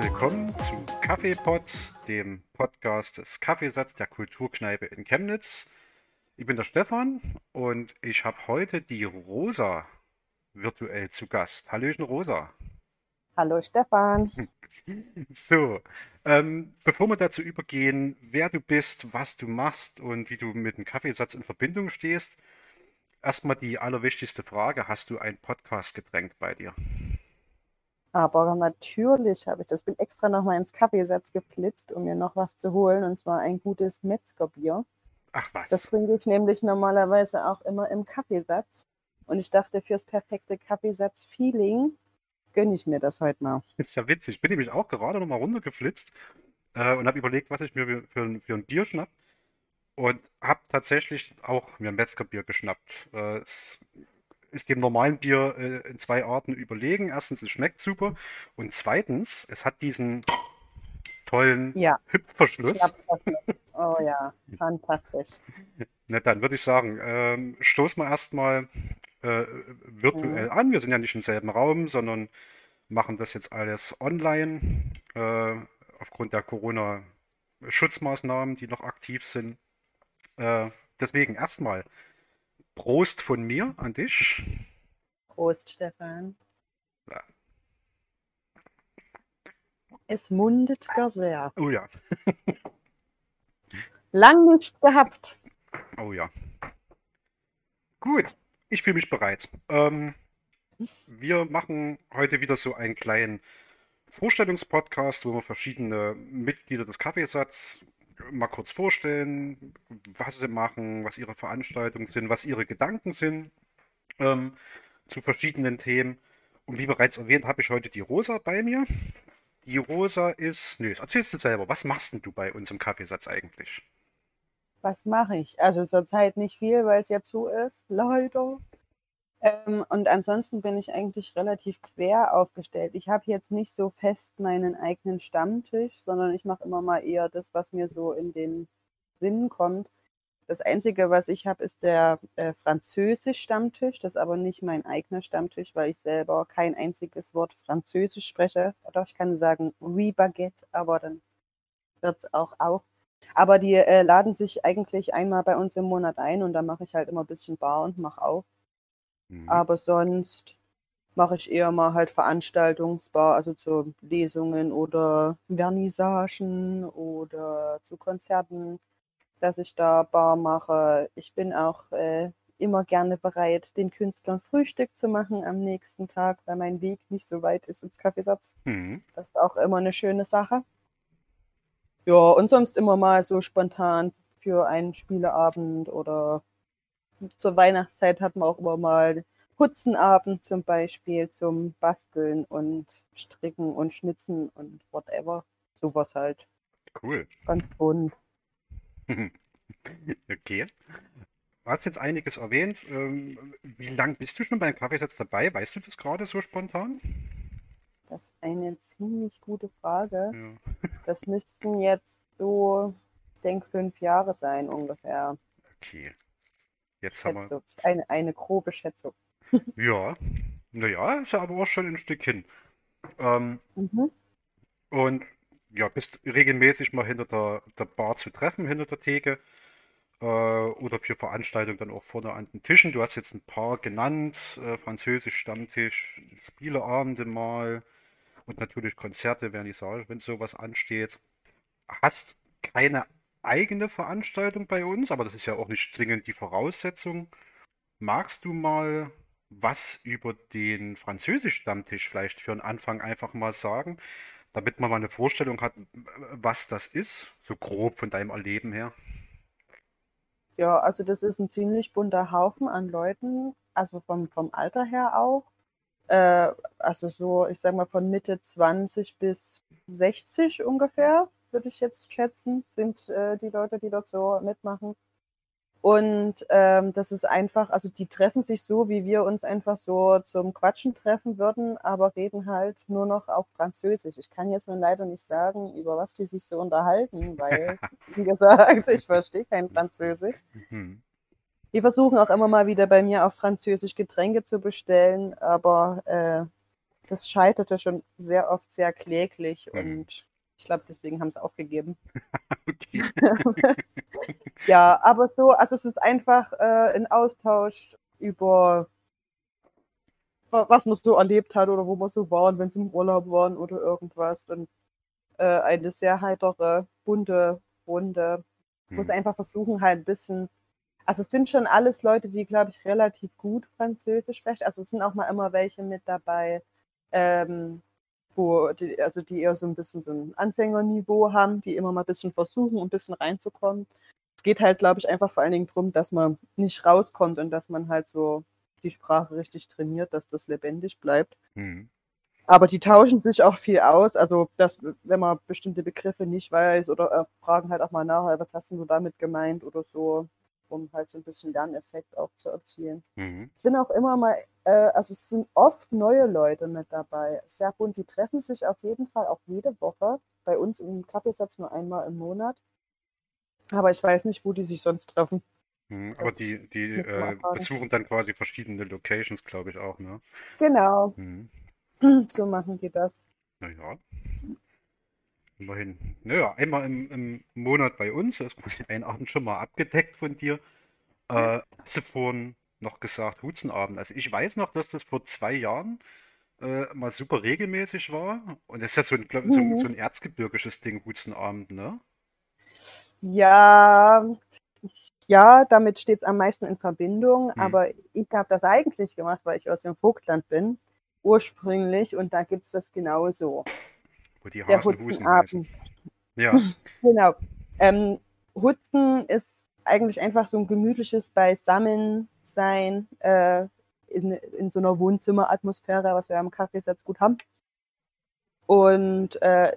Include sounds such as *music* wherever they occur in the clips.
Willkommen zu Kaffeepot, dem Podcast des Kaffeesatz der Kulturkneipe in Chemnitz. Ich bin der Stefan und ich habe heute die Rosa virtuell zu Gast. Hallöchen Rosa. Hallo Stefan. *laughs* So, ähm, bevor wir dazu übergehen, wer du bist, was du machst und wie du mit dem Kaffeesatz in Verbindung stehst, erstmal die allerwichtigste Frage: Hast du ein Podcast-Getränk bei dir? Aber natürlich habe ich das. Bin extra nochmal ins Kaffeesatz geflitzt, um mir noch was zu holen, und zwar ein gutes Metzgerbier. Ach was. Das trinke ich nämlich normalerweise auch immer im Kaffeesatz. Und ich dachte, fürs perfekte Kaffeesatz-Feeling gönne ich mir das heute mal. Ist ja witzig. Ich bin nämlich auch gerade nochmal runtergeflitzt äh, und habe überlegt, was ich mir für, für, ein- für ein Bier schnapp. Und habe tatsächlich auch mir ein Metzgerbier geschnappt. Äh, ist dem normalen Bier äh, in zwei Arten überlegen. Erstens, es schmeckt super. Und zweitens, es hat diesen tollen Ja, Hüpfverschluss. Oh ja, fantastisch. Na dann würde ich sagen, ähm, stoßen wir erstmal äh, virtuell Mhm. an. Wir sind ja nicht im selben Raum, sondern machen das jetzt alles online, äh, aufgrund der Corona-Schutzmaßnahmen, die noch aktiv sind. Äh, deswegen erstmal Prost von mir an dich. Prost, Stefan. Ja. Es mundet gar sehr. Oh ja, *laughs* Lang nicht gehabt. oh ja. Gut, ich fühle mich bereit. Ähm, wir machen heute wieder so einen kleinen Vorstellungspodcast, wo wir verschiedene Mitglieder des Kaffeesatz mal kurz vorstellen, was sie machen, was ihre Veranstaltungen sind, was ihre Gedanken sind ähm, zu verschiedenen Themen. Und wie bereits erwähnt, habe ich heute die Rosa bei mir. Die Rosa ist, nö, erzählst du selber, was machst denn du bei uns im Kaffeesatz eigentlich? Was mache ich? Also zurzeit nicht viel, weil es ja zu ist. *laughs* Leider. Ähm, und ansonsten bin ich eigentlich relativ quer aufgestellt. Ich habe jetzt nicht so fest meinen eigenen Stammtisch, sondern ich mache immer mal eher das, was mir so in den Sinn kommt. Das Einzige, was ich habe, ist der äh, Französisch-Stammtisch. Das ist aber nicht mein eigener Stammtisch, weil ich selber kein einziges Wort Französisch spreche. Doch ich kann sagen Oui Baguette, aber dann wird es auch auf. Aber die äh, laden sich eigentlich einmal bei uns im Monat ein und dann mache ich halt immer ein bisschen Bar und mache auf. Mhm. Aber sonst mache ich eher mal halt Veranstaltungsbar, also zu Lesungen oder Vernissagen oder zu Konzerten, dass ich da Bar mache. Ich bin auch äh, immer gerne bereit, den Künstlern Frühstück zu machen am nächsten Tag, weil mein Weg nicht so weit ist ins Kaffeesatz. Mhm. Das ist auch immer eine schöne Sache. Ja, und sonst immer mal so spontan für einen Spieleabend oder zur Weihnachtszeit hat man auch immer mal Putzenabend zum Beispiel zum Basteln und Stricken und Schnitzen und whatever. Sowas halt. Cool. Ganz bunt. *laughs* Okay. Du hast jetzt einiges erwähnt. Ähm, wie lange bist du schon beim Kaffeesatz dabei? Weißt du das gerade so spontan? Das ist eine ziemlich gute Frage. Ja. *laughs* Das müssten jetzt so, ich denke, fünf Jahre sein ungefähr. Okay. Jetzt haben wir. Schätzung. Eine, eine grobe Schätzung. Ja. Naja, ist ja aber auch schon ein Stück hin. Ähm, Mhm. und ja, bist regelmäßig mal hinter der, der Bar zu treffen, hinter der Theke. Äh, oder für Veranstaltungen dann auch vorne an den Tischen. Du hast jetzt ein paar genannt. Äh, Französisch Stammtisch, Spieleabende mal. Und natürlich Konzerte, Vernissage, wenn sowas ansteht. Hast keine eigene Veranstaltung bei uns, aber das ist ja auch nicht zwingend die Voraussetzung. Magst du mal was über den Französisch-Stammtisch vielleicht für einen Anfang einfach mal sagen, damit man mal eine Vorstellung hat, was das ist, so grob von deinem Erleben her? Ja, also das ist ein ziemlich bunter Haufen an Leuten, also vom, vom Alter her auch. Äh, also so, ich sag mal, von Mitte 20 bis 60 ungefähr, würde ich jetzt schätzen, sind äh, die Leute, die dort so mitmachen. Und ähm, das ist einfach, also die treffen sich so, wie wir uns einfach so zum Quatschen treffen würden, aber reden halt nur noch auf Französisch. Ich kann jetzt nur leider nicht sagen, über was die sich so unterhalten, weil, *laughs* wie gesagt, ich verstehe kein Französisch. Mhm. Die versuchen auch immer mal wieder bei mir auf Französisch Getränke zu bestellen, aber äh, das scheiterte schon sehr oft sehr kläglich Mhm. und ich glaube, deswegen haben sie aufgegeben. *laughs* *laughs* Okay. Ja, aber so, also es ist einfach äh, ein Austausch über wa- was man so erlebt hat oder wo man so waren, wenn sie im Urlaub waren oder irgendwas. Und äh, eine sehr heitere, bunte Runde, wo sie Hm. einfach versuchen halt ein bisschen, also es sind schon alles Leute, die, glaube ich, relativ gut Französisch sprechen. Also es sind auch mal immer welche mit dabei, ähm, wo die, also die eher so ein bisschen so ein Anfängerniveau haben, die immer mal ein bisschen versuchen, ein bisschen reinzukommen. Es geht halt, glaube ich, einfach vor allen Dingen darum, dass man nicht rauskommt und dass man halt so die Sprache richtig trainiert, dass das lebendig bleibt. Hm. Aber die tauschen sich auch viel aus. Also, dass, wenn man bestimmte Begriffe nicht weiß oder äh, fragen halt auch mal nach, "Hey, was hast du damit gemeint oder so, um halt so ein bisschen Lerneffekt auch zu erzielen. Mhm. Es sind auch immer mal, äh, also es sind oft neue Leute mit dabei. Sehr bunt. Die treffen sich auf jeden Fall auch jede Woche. Bei uns im Kaffeesatz nur einmal im Monat. Aber ich weiß nicht, wo die sich sonst treffen. Mhm. Aber die, die äh, besuchen dann quasi verschiedene Locations, glaube ich auch, ne? Genau, Mhm. so machen die das. Naja. Immerhin. Naja, einmal im, im Monat bei uns, das ist quasi ein Abend schon mal abgedeckt von dir. Äh, hast du vorhin noch gesagt, Hutzenabend. Also ich weiß noch, dass das vor zwei Jahren äh, mal super regelmäßig war. Und das ist ja so ein, glaub, so, Mhm. so ein erzgebirgisches Ding, Hutzenabend, ne? Ja, ja, damit steht es am meisten in Verbindung. Hm. Aber ich habe das eigentlich gemacht, weil ich aus dem Vogtland bin, ursprünglich. Und da gibt es das genauso. Wo die Der Hasen Husen heißen. Hutzenabend. Ja. *laughs* Genau. Ähm, Hutzen ist eigentlich einfach so ein gemütliches Beisammensein äh, in, in so einer Wohnzimmeratmosphäre, was wir am Kaffeesatz gut haben. Und äh,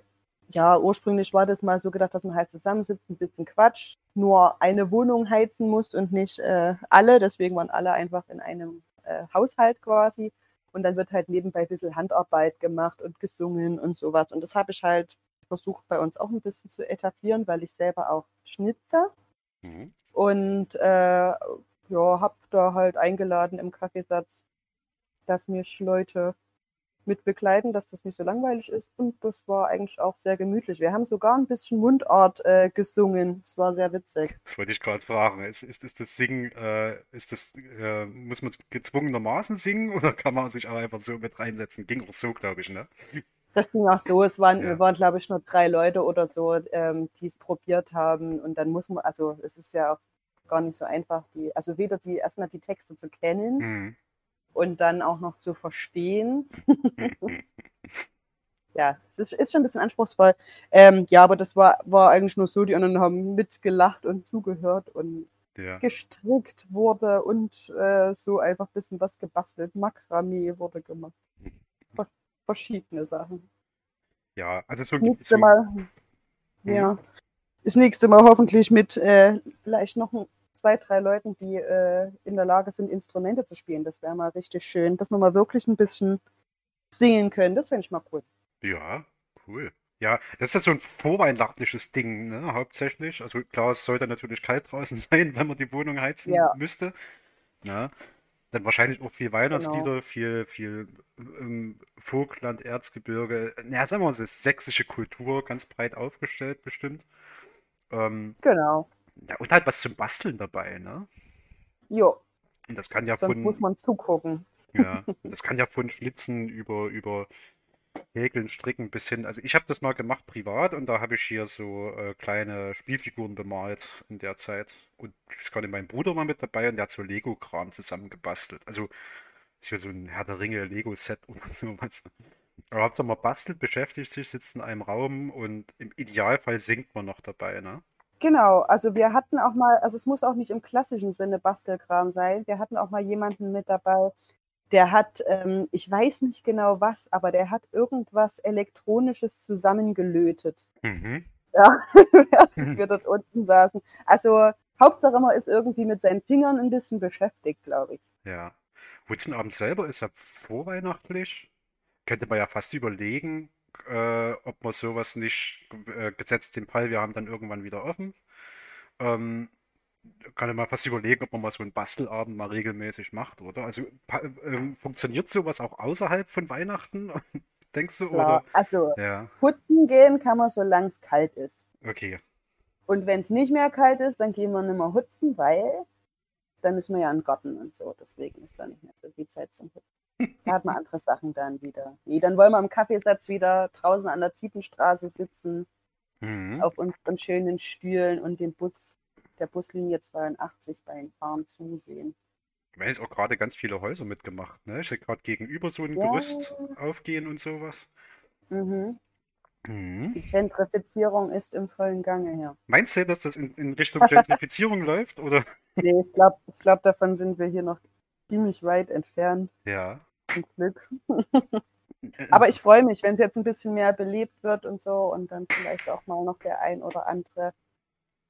ja, ursprünglich war das mal so gedacht, dass man halt zusammensitzt, ein bisschen quatscht, nur eine Wohnung heizen muss und nicht äh, alle. Deswegen waren alle einfach in einem äh, Haushalt quasi. Und dann wird halt nebenbei ein bisschen Handarbeit gemacht und gesungen und sowas. Und das habe ich halt versucht bei uns auch ein bisschen zu etablieren, weil ich selber auch schnitze. Mhm. Und äh, ja, habe da halt eingeladen im Kaffeesatz, dass mich Leute mit begleiten, dass das nicht so langweilig ist. Und das war eigentlich auch sehr gemütlich. Wir haben sogar ein bisschen Mundart äh, gesungen. Es war sehr witzig. Das wollte ich gerade fragen. Ist, ist, ist das Singen, äh, ist das, äh, muss man gezwungenermaßen singen oder kann man sich auch einfach so mit reinsetzen? Ging auch so, glaube ich, ne? Das ging auch so. Es waren, Ja. wir waren, glaube ich, nur drei Leute oder so, ähm, die es probiert haben. Und dann muss man, also es ist ja auch gar nicht so einfach, die, also weder die erstmal die Texte zu kennen Mhm. Und dann auch noch zu verstehen. *laughs* ja, es ist, ist schon ein bisschen anspruchsvoll. Ähm, ja, aber das war, war eigentlich nur so, die anderen haben mitgelacht und zugehört und Ja. gestrickt wurde und äh, so einfach ein bisschen was gebastelt. Makramee wurde gemacht. Ver verschiedene Sachen. Ja, also so, Das nächste so Mal, ja, das nächste Mal hoffentlich mit äh, vielleicht noch ein- zwei, drei Leuten, die äh, in der Lage sind, Instrumente zu spielen. Das wäre mal richtig schön, dass wir mal wirklich ein bisschen singen können. Das fände ich mal cool. Ja, cool. Ja, das ist ja so ein vorweihnachtliches Ding, ne, hauptsächlich. Also klar, es sollte natürlich kalt draußen *laughs* sein, wenn man die Wohnung heizen Ja. müsste. Ne? Dann wahrscheinlich auch viel Genau. Weihnachtslieder, viel, viel ähm, Vogtland, Erzgebirge. Ja, sagen wir mal, es ist sächsische Kultur, ganz breit aufgestellt bestimmt. Ähm, Genau. Ja, und halt was zum Basteln dabei, ne? Jo, Und das kann ja sonst von, muss man zugucken. Ja, *laughs* das kann ja von Schlitzen über, über Häkeln, Stricken bis hin. Also ich habe das mal gemacht privat und da habe ich hier so äh, kleine Spielfiguren bemalt in der Zeit. Und ich gar nicht, mein Bruder war mit dabei und der hat so Lego-Kram zusammengebastelt. Also ist hier so ein Herr der Ringe Lego-Set *laughs* oder sowas. Aber Hauptsache man bastelt, beschäftigt sich, sitzt in einem Raum und im Idealfall singt man noch dabei, ne? Genau, also wir hatten auch mal, also es muss auch nicht im klassischen Sinne Bastelkram sein. Wir hatten auch mal jemanden mit dabei, der hat, ähm, ich weiß nicht genau was, aber der hat irgendwas Elektronisches zusammengelötet. Mhm. Ja, *laughs* während wir dort unten saßen. Also Hauptsache man ist irgendwie mit seinen Fingern ein bisschen beschäftigt, glaube ich. Ja. Hutzenabend selber ist ja vorweihnachtlich. Könnte man ja fast überlegen, äh, ob man sowas nicht, äh, gesetzt den Fall, wir haben dann irgendwann wieder offen, ähm, kann man fast überlegen, ob man mal so einen Bastelabend mal regelmäßig macht, oder? Also ähm, funktioniert sowas auch außerhalb von Weihnachten? *laughs* Denkst du? Klar. Oder? Also Ja, putzen gehen kann man, solange es kalt ist. okay. Und wenn es nicht mehr kalt ist, dann gehen wir nicht mehr hutzen, weil dann ist man ja im Garten und so. Deswegen ist da nicht mehr so viel Zeit zum Hutzen. Da hat man andere Sachen dann wieder. Nee, dann wollen wir am Kaffeesatz wieder draußen an der Ziepenstraße sitzen, Mhm. auf unseren schönen Stühlen und dem Bus, der Buslinie 82 beim Fahren zusehen. Ich weiß auch gerade ganz viele Häuser mitgemacht, ne? Ich sehe gerade gegenüber so ein Ja. Gerüst aufgehen und sowas. Mhm. Mhm. Die Gentrifizierung ist im vollen Gange hier. Meinst du, dass das in, in Richtung Gentrifizierung *laughs* läuft? Oder? Nee, ich glaube, ich glaub, davon sind wir hier noch ziemlich weit entfernt, Ja. Zum Glück. Äh, Aber ich freue mich, wenn es jetzt ein bisschen mehr belebt wird und so und dann vielleicht auch mal noch der ein oder andere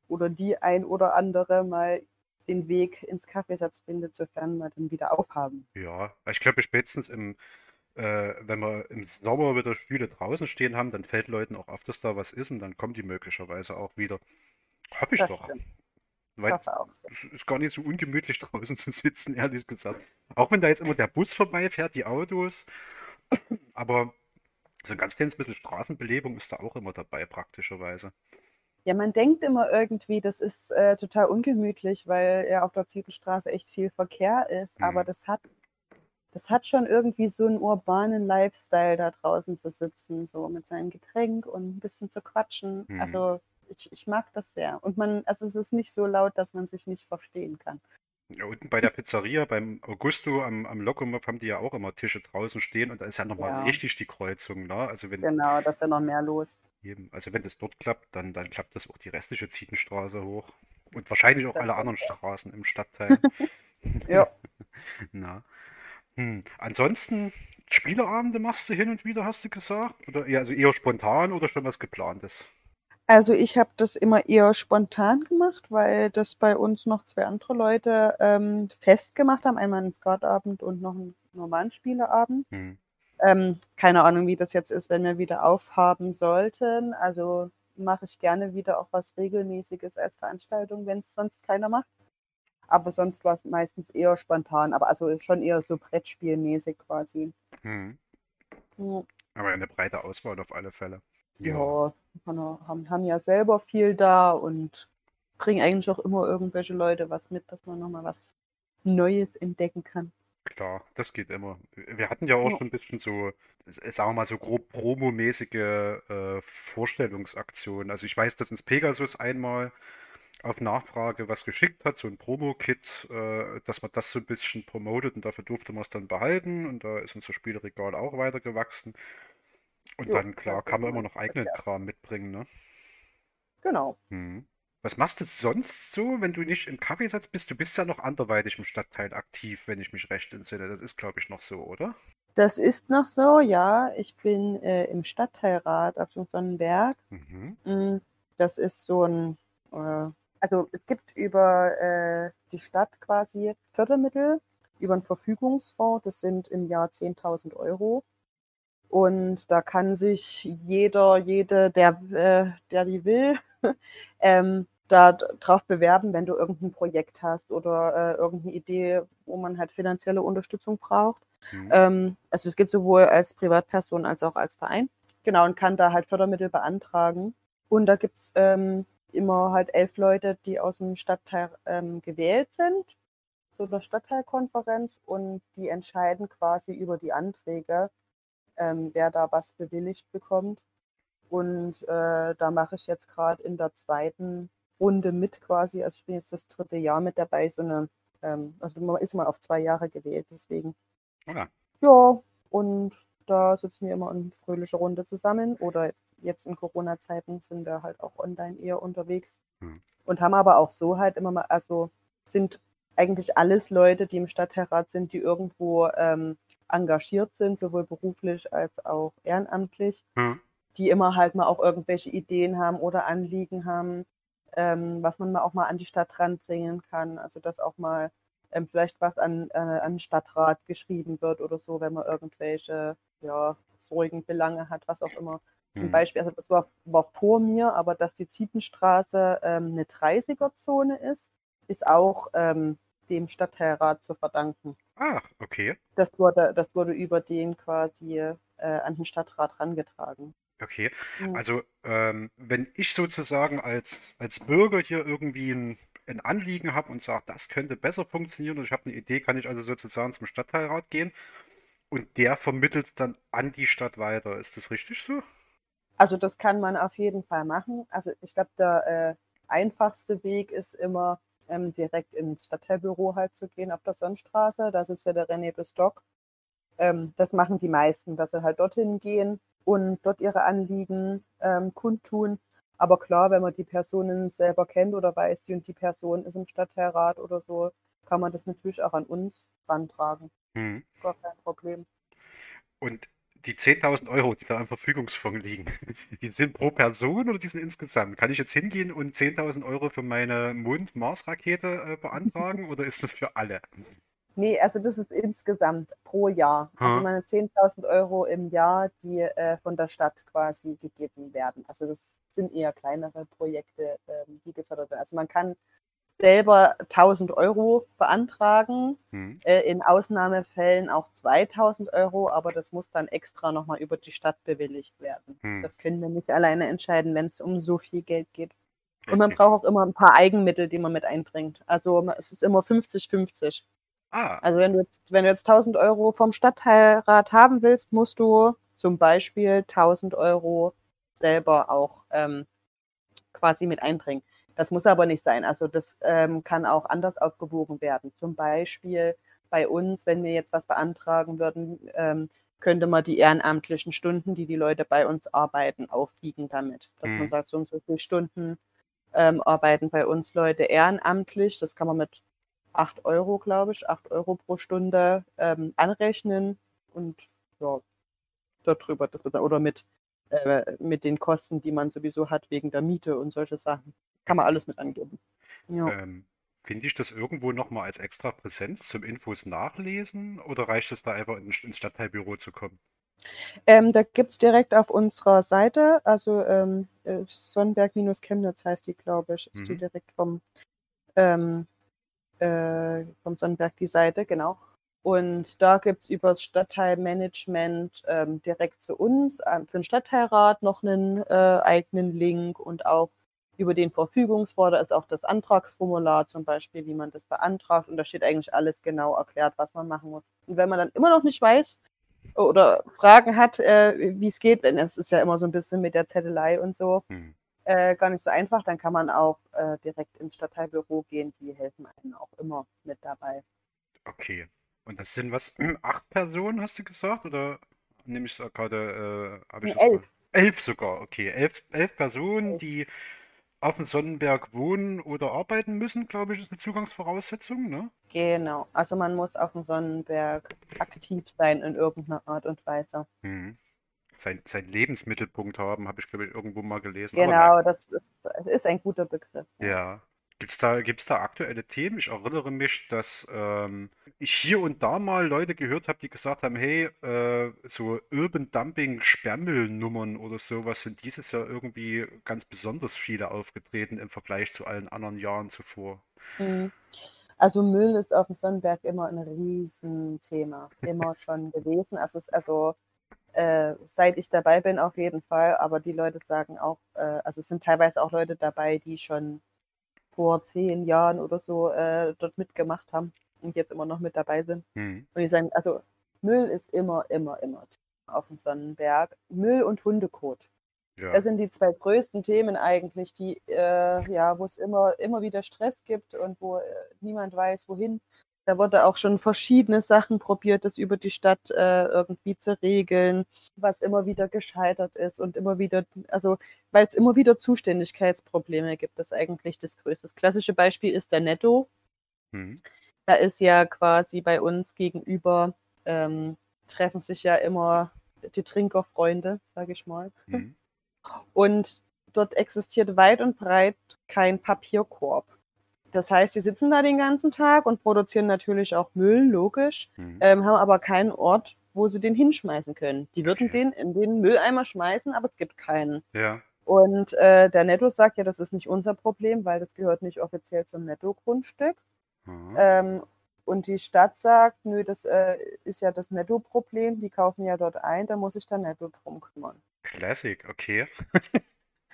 oder die ein oder andere mal den Weg ins Kaffeesatz findet, sofern wir dann wieder aufhaben. Ja, ich glaube spätestens im, äh, wenn wir im Sommer wieder Stühle draußen stehen haben, dann fällt Leuten auch auf, dass da was ist und dann kommen die möglicherweise auch wieder. Hoffe ich Das doch. stimmt. Ich Weil es ist gar nicht so ungemütlich *laughs* draußen zu sitzen, ehrlich gesagt. Auch wenn da jetzt immer der Bus vorbeifährt, die Autos. *coughs* Aber so ein ganz kleines bisschen Straßenbelebung ist da auch immer dabei, praktischerweise. Ja, man denkt immer irgendwie, das ist äh, total ungemütlich, weil ja auf der Zietelstraße echt viel Verkehr ist. Aber Mhm. das hat, das hat schon irgendwie so einen urbanen Lifestyle, da draußen zu sitzen, so mit seinem Getränk und ein bisschen zu quatschen. Mhm. Also ich, ich mag das sehr. Und man, also es ist nicht so laut, dass man sich nicht verstehen kann. Ja, unten bei der Pizzeria, beim Augusto am, am Lokomotiv haben die ja auch immer Tische draußen stehen und da ist ja nochmal Ja. richtig die Kreuzung, ne? Also wenn Genau, da ist ja noch mehr los. eben, also wenn das dort klappt, dann, dann klappt das auch die restliche Zietenstraße hoch. Und wahrscheinlich auch Das alle anderen auch. Straßen im Stadtteil. *laughs* *laughs* Ja. Na. Hm. Ansonsten, Spieleabende machst du hin und wieder, hast du gesagt? Oder eher, also eher spontan oder schon was geplantes? Also ich habe das immer eher spontan gemacht, weil das bei uns noch zwei andere Leute ähm, festgemacht haben. Einmal einen Skatabend und noch einen normalen Spieleabend. Hm. Ähm, keine Ahnung, wie das jetzt ist, wenn wir wieder aufhaben sollten. Also mache ich gerne wieder auch was Regelmäßiges als Veranstaltung, wenn es sonst keiner macht. Aber sonst war es meistens eher spontan, aber also schon eher so Brettspielmäßig quasi. Hm. Ja. Aber eine breite Auswahl auf alle Fälle. Ja, haben, haben ja selber viel da und bringen eigentlich auch immer irgendwelche Leute was mit, dass man nochmal was Neues entdecken kann. Klar, das geht immer. Wir hatten ja auch Ja. schon ein bisschen so, s- sagen wir mal so grob promomäßige äh, Vorstellungsaktionen. Also ich weiß, dass uns Pegasus einmal auf Nachfrage was geschickt hat, so ein Promo-Kit, äh, dass man das so ein bisschen promotet und dafür durfte man es dann behalten und da ist unser Spielregal auch weiter gewachsen. Und Jo, dann, klar, kann man immer noch nicht eigenen. Kram mitbringen, ne? Genau. Hm. Was machst du sonst so, wenn du nicht im Kaffeesatz bist? Du bist ja noch anderweitig im Stadtteil aktiv, wenn ich mich recht entsinne. Das ist, glaube ich, noch so, oder? Das ist noch so, ja. Ich bin äh, im Stadtteilrat auf dem Sonnenberg. Mhm. Mm, Das ist so ein, äh, also es gibt über äh, die Stadt quasi Fördermittel über einen Verfügungsfonds. Das sind im Jahr 10.000 Euro. Und da kann sich jeder, jede, der, äh, der die will, *laughs* ähm, da drauf bewerben, wenn du irgendein Projekt hast oder äh, irgendeine Idee, wo man halt finanzielle Unterstützung braucht. Mhm. Ähm, also es geht sowohl als Privatperson als auch als Verein. Genau, und kann da halt Fördermittel beantragen. Und da gibt's ähm, immer halt elf Leute, die aus dem Stadtteil ähm, gewählt sind, zu einer Stadtteilkonferenz und die entscheiden quasi über die Anträge, ähm, wer da was bewilligt bekommt. Und äh, da mache ich jetzt gerade in der zweiten Runde mit quasi. Also ich bin jetzt das dritte Jahr mit dabei, so eine, ähm, also man ist mal auf zwei Jahre gewählt, deswegen. Ja, Ja, und da sitzen wir immer in fröhlicher Runde zusammen. Oder jetzt in Corona-Zeiten sind wir halt auch online eher unterwegs. Hm. Und haben aber auch so halt immer mal, also sind eigentlich alles Leute, die im Stadtteilrat sind, die irgendwo ähm, engagiert sind, sowohl beruflich als auch ehrenamtlich, Hm. die immer halt mal auch irgendwelche Ideen haben oder Anliegen haben, ähm, was man mal auch mal an die Stadt ranbringen kann. Also dass auch mal ähm, vielleicht was an, äh, an den Stadtrat geschrieben wird oder so, wenn man irgendwelche ja, Sorgen, Belange hat, was auch immer. Zum Hm. Beispiel, also das war, war vor mir, aber dass die Zietenstraße ähm, eine 30er-Zone ist. ist auch ähm, dem Stadtteilrat zu verdanken. Ach, okay. Das wurde, das wurde über den quasi äh, an den Stadtrat rangetragen. Okay. Mhm. Also, ähm, wenn ich sozusagen als, als Bürger hier irgendwie ein, ein Anliegen habe und sage, das könnte besser funktionieren und ich habe eine Idee, kann ich also sozusagen zum Stadtteilrat gehen und der vermittelt es dann an die Stadt weiter. Ist das richtig so? Also das kann man auf jeden Fall machen. Also ich glaube, der äh, einfachste Weg ist immer ähm, direkt ins Stadtteilbüro halt zu gehen auf der Sonnenstraße. Das ist ja der René de Stock. Ähm, das machen die meisten, dass sie halt dorthin gehen und dort ihre Anliegen ähm, kundtun. Aber klar, wenn man die Personen selber kennt oder weiß, die und die Person ist im Stadtteilrat oder so, kann man das natürlich auch an uns rantragen. Hm. Gar kein Problem. Und die 10.000 Euro, die da im Verfügungsfonds liegen, *laughs* die sind pro Person oder die sind insgesamt? Kann ich jetzt hingehen und 10.000 Euro für meine Mond-Mars-Rakete äh, beantragen *laughs* oder ist das für alle? Nee, also das ist insgesamt pro Jahr. Also Ha. meine 10.000 Euro im Jahr, die äh, von der Stadt quasi gegeben werden. Also das sind eher kleinere Projekte, ähm, die gefördert werden. Also man kann selber 1.000 Euro beantragen, Hm. äh, in Ausnahmefällen auch 2.000 Euro, aber das muss dann extra nochmal über die Stadt bewilligt werden. Hm. Das können wir nicht alleine entscheiden, wenn es um so viel Geld geht. Und man braucht auch immer ein paar Eigenmittel, die man mit einbringt. Also es ist immer 50-50. Ah, Also wenn du jetzt, wenn du jetzt 1000 Euro vom Stadtteilrat haben willst, musst du zum Beispiel 1000 Euro selber auch ähm, quasi mit einbringen. Das muss aber nicht sein. Also das ähm, kann auch anders aufgewogen werden. Zum Beispiel bei uns, wenn wir jetzt was beantragen würden, ähm, könnte man die ehrenamtlichen Stunden, die die Leute bei uns arbeiten, aufwiegen damit. Dass Mhm. man sagt, so und so viele Stunden ähm, arbeiten bei uns Leute ehrenamtlich. Das kann man mit 8 Euro, glaube ich, 8 Euro pro Stunde ähm, anrechnen und ja, darüber, das oder mit, äh, mit den Kosten, die man sowieso hat wegen der Miete und solche Sachen. Kann man alles mit angeben. Ja. ähm, finde ich das irgendwo nochmal als extra Präsenz zum Infos nachlesen oder reicht es da einfach in, ins Stadtteilbüro zu kommen? Ähm, da gibt es direkt auf unserer Seite, also ähm, äh, Sonnenberg-Chemnitz heißt die, glaube ich, ist die Mhm. direkt vom, ähm, äh, vom Sonnenberg die Seite, genau. Und da gibt es über das Stadtteilmanagement ähm, direkt zu uns, ähm, für den Stadtteilrat noch einen äh, eigenen Link und auch über den Verfügungsforder ist auch das Antragsformular zum Beispiel, wie man das beantragt. Und da steht eigentlich alles genau erklärt, was man machen muss. Und wenn man dann immer noch nicht weiß, oder Fragen hat, äh, wie es geht, denn es ist ja immer so ein bisschen mit der Zettelei und so Hm. äh, gar nicht so einfach, dann kann man auch äh, direkt ins Stadtteilbüro gehen. Die helfen einem auch immer mit dabei. Okay. Und das sind was? *clears throat* Acht Personen, hast du gesagt? Oder nehme ich gerade, äh, habe ich Nee, das elf. mal- Elf sogar, okay. Elf, elf Personen, die auf dem Sonnenberg wohnen oder arbeiten müssen, glaube ich, ist eine Zugangsvoraussetzung, ne? Genau. Also man muss auf dem Sonnenberg aktiv sein in irgendeiner Art und Weise. Mhm. Sein, sein Lebensmittelpunkt haben, habe ich, glaube ich, irgendwo mal gelesen. Genau, das ist, ist ein guter Begriff. Ja. Gibt's da, gibt's da aktuelle Themen? Ich erinnere mich, dass ähm, ich hier und da mal Leute gehört habe, die gesagt haben, hey, äh, so Urban Dumping Sperrmüllnummern oder sowas sind dieses Jahr irgendwie ganz besonders viele aufgetreten im Vergleich zu allen anderen Jahren zuvor. Mhm. Also Müll ist auf dem Sonnenberg immer ein Riesenthema, immer *laughs* schon gewesen. Also, es, also äh, seit ich dabei bin auf jeden Fall, aber die Leute sagen auch, äh, also es sind teilweise auch Leute dabei, die schon vor zehn Jahren oder so äh, dort mitgemacht haben und jetzt immer noch mit dabei sind. Hm. Und die sagen, also Müll ist immer, immer, immer auf dem Sonnenberg. Müll und Hundekot. Ja. Das sind die zwei größten Themen eigentlich, die äh, ja, wo es immer, immer wieder Stress gibt und wo äh, niemand weiß, wohin. Da wurde auch schon verschiedene Sachen probiert, das über die Stadt äh, irgendwie zu regeln, was immer wieder gescheitert ist und immer wieder, also weil es immer wieder Zuständigkeitsprobleme gibt, das ist eigentlich das größte. Das klassische Beispiel ist der Netto. Hm. Da ist ja quasi bei uns gegenüber, ähm, treffen sich ja immer die Trinkerfreunde, sage ich mal. Hm. Und dort existiert weit und breit kein Papierkorb. Das heißt, die sitzen da den ganzen Tag und produzieren natürlich auch Müll, logisch, Hm. ähm, haben aber keinen Ort, wo sie den hinschmeißen können. Die würden Okay. den in den Mülleimer schmeißen, aber es gibt keinen. Ja. Und äh, der Netto sagt ja, das ist nicht unser Problem, weil das gehört nicht offiziell zum Netto-Grundstück. Mhm. Ähm, und die Stadt sagt, nö, das äh, ist ja das Netto-Problem, die kaufen ja dort ein, da muss sich der Netto drum kümmern. Classic, okay.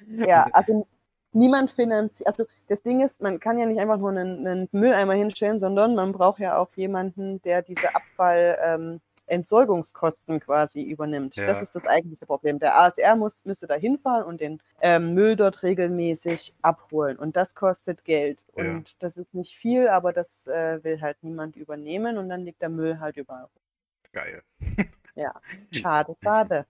Ja, *laughs* also niemand finanziert, also das Ding ist, man kann ja nicht einfach nur einen, einen Mülleimer hinstellen, sondern man braucht ja auch jemanden, der diese Abfall, ähm, Entsorgungskosten quasi übernimmt. Ja. Das ist das eigentliche Problem. Der ASR muss, müsste da hinfahren und den ähm, Müll dort regelmäßig abholen. Und das kostet Geld. Ja. Und das ist nicht viel, aber das äh, will halt niemand übernehmen und dann liegt der Müll halt überall. Geil. *laughs* *laughs* Ja, schade, schade.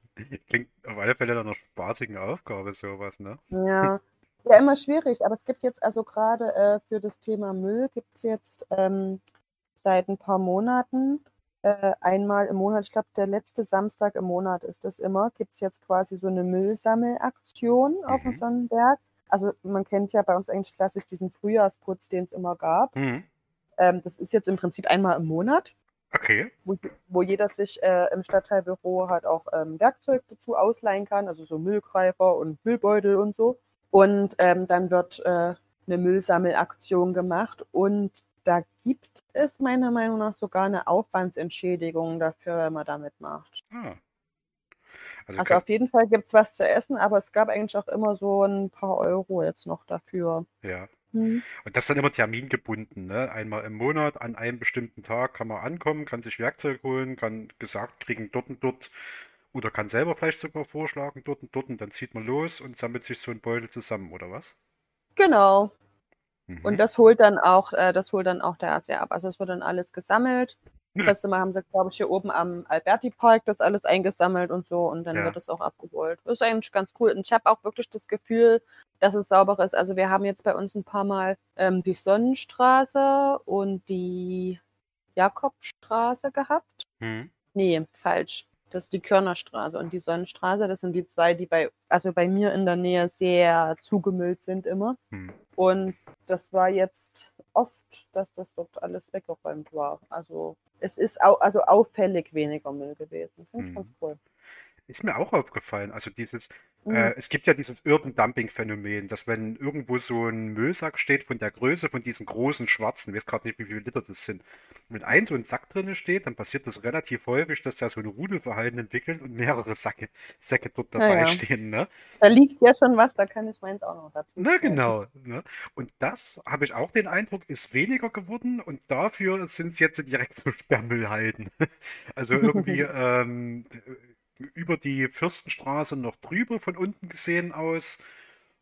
Klingt auf alle Fälle nach einer spaßigen Aufgabe, sowas, ne? Ja. Ja, immer schwierig, aber es gibt jetzt also gerade äh, für das Thema Müll gibt es jetzt ähm, seit ein paar Monaten äh, einmal im Monat, ich glaube der letzte Samstag im Monat ist das immer, gibt es jetzt quasi so eine Müllsammelaktion auf dem Mhm. Sonnenberg. Also man kennt ja bei uns eigentlich klassisch diesen Frühjahrsputz, den es immer gab. Mhm. Ähm, das ist jetzt im Prinzip einmal im Monat Okay. wo, wo jeder sich äh, im Stadtteilbüro halt auch ähm, Werkzeug dazu ausleihen kann, also so Müllgreifer und Müllbeutel und so. Und ähm, dann wird äh, eine Müllsammelaktion gemacht und da gibt es meiner Meinung nach sogar eine Aufwandsentschädigung dafür, wenn man damit macht. Ah. Also, Also auf jeden Fall gibt es was zu essen, aber es gab eigentlich auch immer so ein paar Euro jetzt noch dafür. ja. Hm. Und das ist dann immer termingebunden, ne? Einmal im Monat, an einem bestimmten Tag kann man ankommen, kann sich Werkzeug holen, kann gesagt kriegen, dort und dort, oder kann selber vielleicht sogar vorschlagen, dort und dort, und dann zieht man los und sammelt sich so ein Beutel zusammen, oder was? Genau. Mhm. Und das holt dann auch, äh, das holt dann auch der ASR ab. Also es wird dann alles gesammelt. Das Ja. letzte Mal haben sie, glaube ich, hier oben am Alberti-Park das alles eingesammelt und so und dann Ja. wird es auch abgeholt. Das ist eigentlich ganz cool. Und ich habe auch wirklich das Gefühl, dass es sauber ist. Also wir haben jetzt bei uns ein paar Mal ähm, die Sonnenstraße und die Jakobstraße gehabt. Mhm. Nee, falsch. Das ist die Körnerstraße und die Sonnenstraße. Das sind die zwei, die bei, also bei mir in der Nähe sehr zugemüllt sind immer. Mhm. Und das war jetzt oft, dass das dort alles weggeräumt war. Also es ist au also auffällig weniger Müll gewesen. Finde ich Mhm. ganz cool. Ist mir auch aufgefallen. Also dieses, Mhm. äh, es gibt ja dieses Urban Dumping Phänomen, dass wenn irgendwo so ein Müllsack steht von der Größe von diesen großen schwarzen, ich weiß gerade nicht, wie viele Liter das sind, wenn ein so ein Sack drin steht, dann passiert das relativ häufig, dass der so ein Rudelverhalten entwickelt und mehrere Säcke, Säcke dort dabei ja. stehen, ne? Da liegt ja schon was, da kann ich meins auch noch dazu Na stellen. genau. Ne? Und das habe ich auch den Eindruck, ist weniger geworden und dafür sind es jetzt direkt so *laughs* Sperrmüllhalden. Also irgendwie *laughs* ähm, über die Fürstenstraße noch drüber von unten gesehen aus,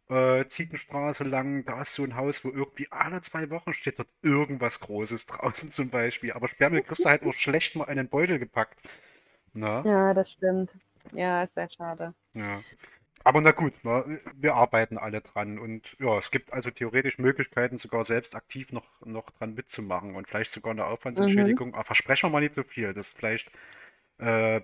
äh, Zietenstraße lang, da ist so ein Haus, wo irgendwie alle zwei Wochen steht dort irgendwas Großes *laughs* draußen zum Beispiel. Aber Sperrmüll kriegst du halt auch schlecht mal in einen Beutel gepackt. Na? Ja, das stimmt. Ja, ist sehr schade. Ja. Aber na gut, ne, wir arbeiten alle dran und ja, es gibt also theoretisch Möglichkeiten, sogar selbst aktiv noch, noch dran mitzumachen und vielleicht sogar eine Mhm. Aufwandsentschädigung. Aber versprechen wir mal nicht so viel, das vielleicht äh,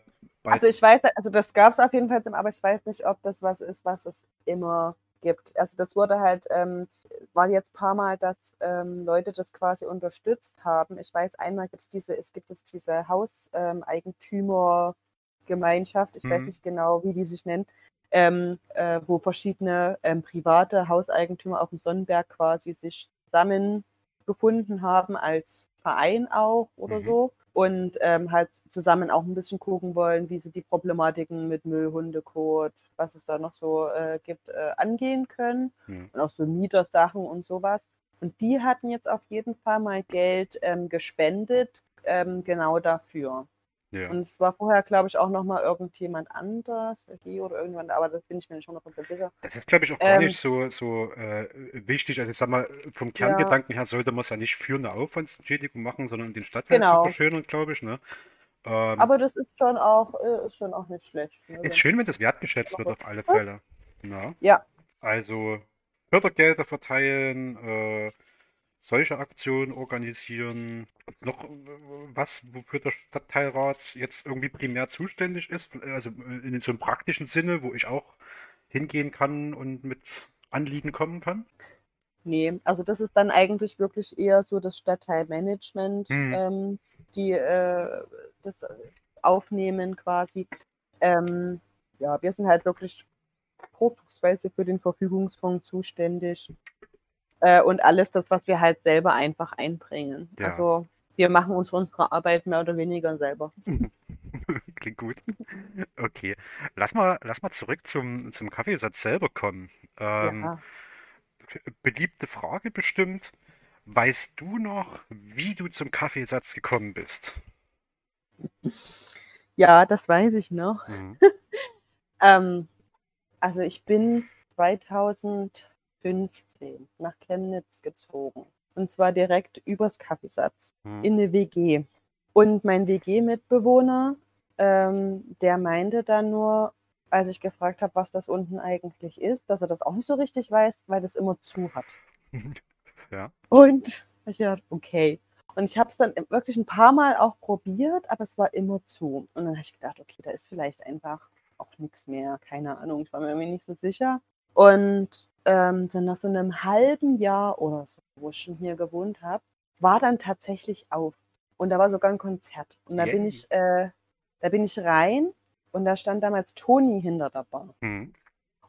Also ich weiß, also das gab es auf jeden Fall, aber ich weiß nicht, ob das was ist, was es immer gibt. Also das wurde halt, ähm, war jetzt ein paar Mal, dass ähm, Leute das quasi unterstützt haben. Ich weiß, einmal gibt es diese, es gibt jetzt diese Hauseigentümergemeinschaft, ich weiß Mhm. nicht genau, wie die sich nennt, ähm, äh, wo verschiedene ähm, private Hauseigentümer auf dem Sonnenberg quasi sich zusammengefunden haben als Verein auch oder Mhm. so und ähm, halt zusammen auch ein bisschen gucken wollen, wie sie die Problematiken mit Müll, Hundekot, was es da noch so äh, gibt, äh, angehen können Hm. und auch so Mietersachen und sowas. Und die hatten jetzt auf jeden Fall mal Geld ähm, gespendet, ähm, genau dafür. Ja. Und es war vorher, glaube ich, auch noch mal irgendjemand anders, die oder irgendwann, aber das bin ich mir nicht 100% sicher. Das ist, glaube ich, auch gar Ähm, nicht so, so äh, wichtig. Also ich sag mal, vom Ja. Kerngedanken her sollte man es ja nicht für eine Aufwandsentschädigung machen, sondern den Stadtteil zu Genau. verschönern, glaube ich, ne? Ähm, Aber das ist schon auch, äh, ist schon auch nicht schlecht. Ne? ist schön, wenn das wertgeschätzt wird, auf alle Fälle. Ja. Ja. Also Fördergelder verteilen, äh, solche Aktionen organisieren. Gibt's noch äh, was, wofür der Stadtteilrat jetzt irgendwie primär zuständig ist? Also äh, in so einem praktischen Sinne, wo ich auch hingehen kann und mit Anliegen kommen kann? Nee, also das ist dann eigentlich wirklich eher so das Stadtteilmanagement, Mhm. ähm, die äh, das aufnehmen quasi. Ähm, ja, wir sind halt wirklich vorzugsweise für den Verfügungsfonds zuständig. Äh, und alles das, was wir halt selber einfach einbringen. Ja. Also wir machen uns unsere Arbeit mehr oder weniger selber. *laughs* Klingt gut. Okay. Lass mal, lass mal zurück zum, zum Kaffeesatz selber kommen. Ähm, Ja. beliebte Frage bestimmt. Weißt du noch, wie du zum Kaffeesatz gekommen bist? Ja, das weiß ich noch. Mhm. *laughs* Ähm, also ich bin 2015 nach Chemnitz gezogen. Und zwar direkt übers Kaffeesatz Mhm. in eine WG. Und mein WG-Mitbewohner, ähm, der meinte dann nur, als ich gefragt habe, was das unten eigentlich ist, dass er das auch nicht so richtig weiß, weil das immer zu hat. *laughs* Ja. Und ich dachte, okay. Und ich habe es dann wirklich ein paar Mal auch probiert, aber es war immer zu. Und dann habe ich gedacht, okay, da ist vielleicht einfach auch nichts mehr. Keine Ahnung, ich war mir irgendwie nicht so sicher. Und ähm, dann nach so einem halben Jahr oder so, wo ich schon hier gewohnt habe, war dann tatsächlich auf. Und da war sogar ein Konzert. Und da bin Yay. ich, äh, da bin ich rein und da stand damals Toni hinter der Bar. Mhm.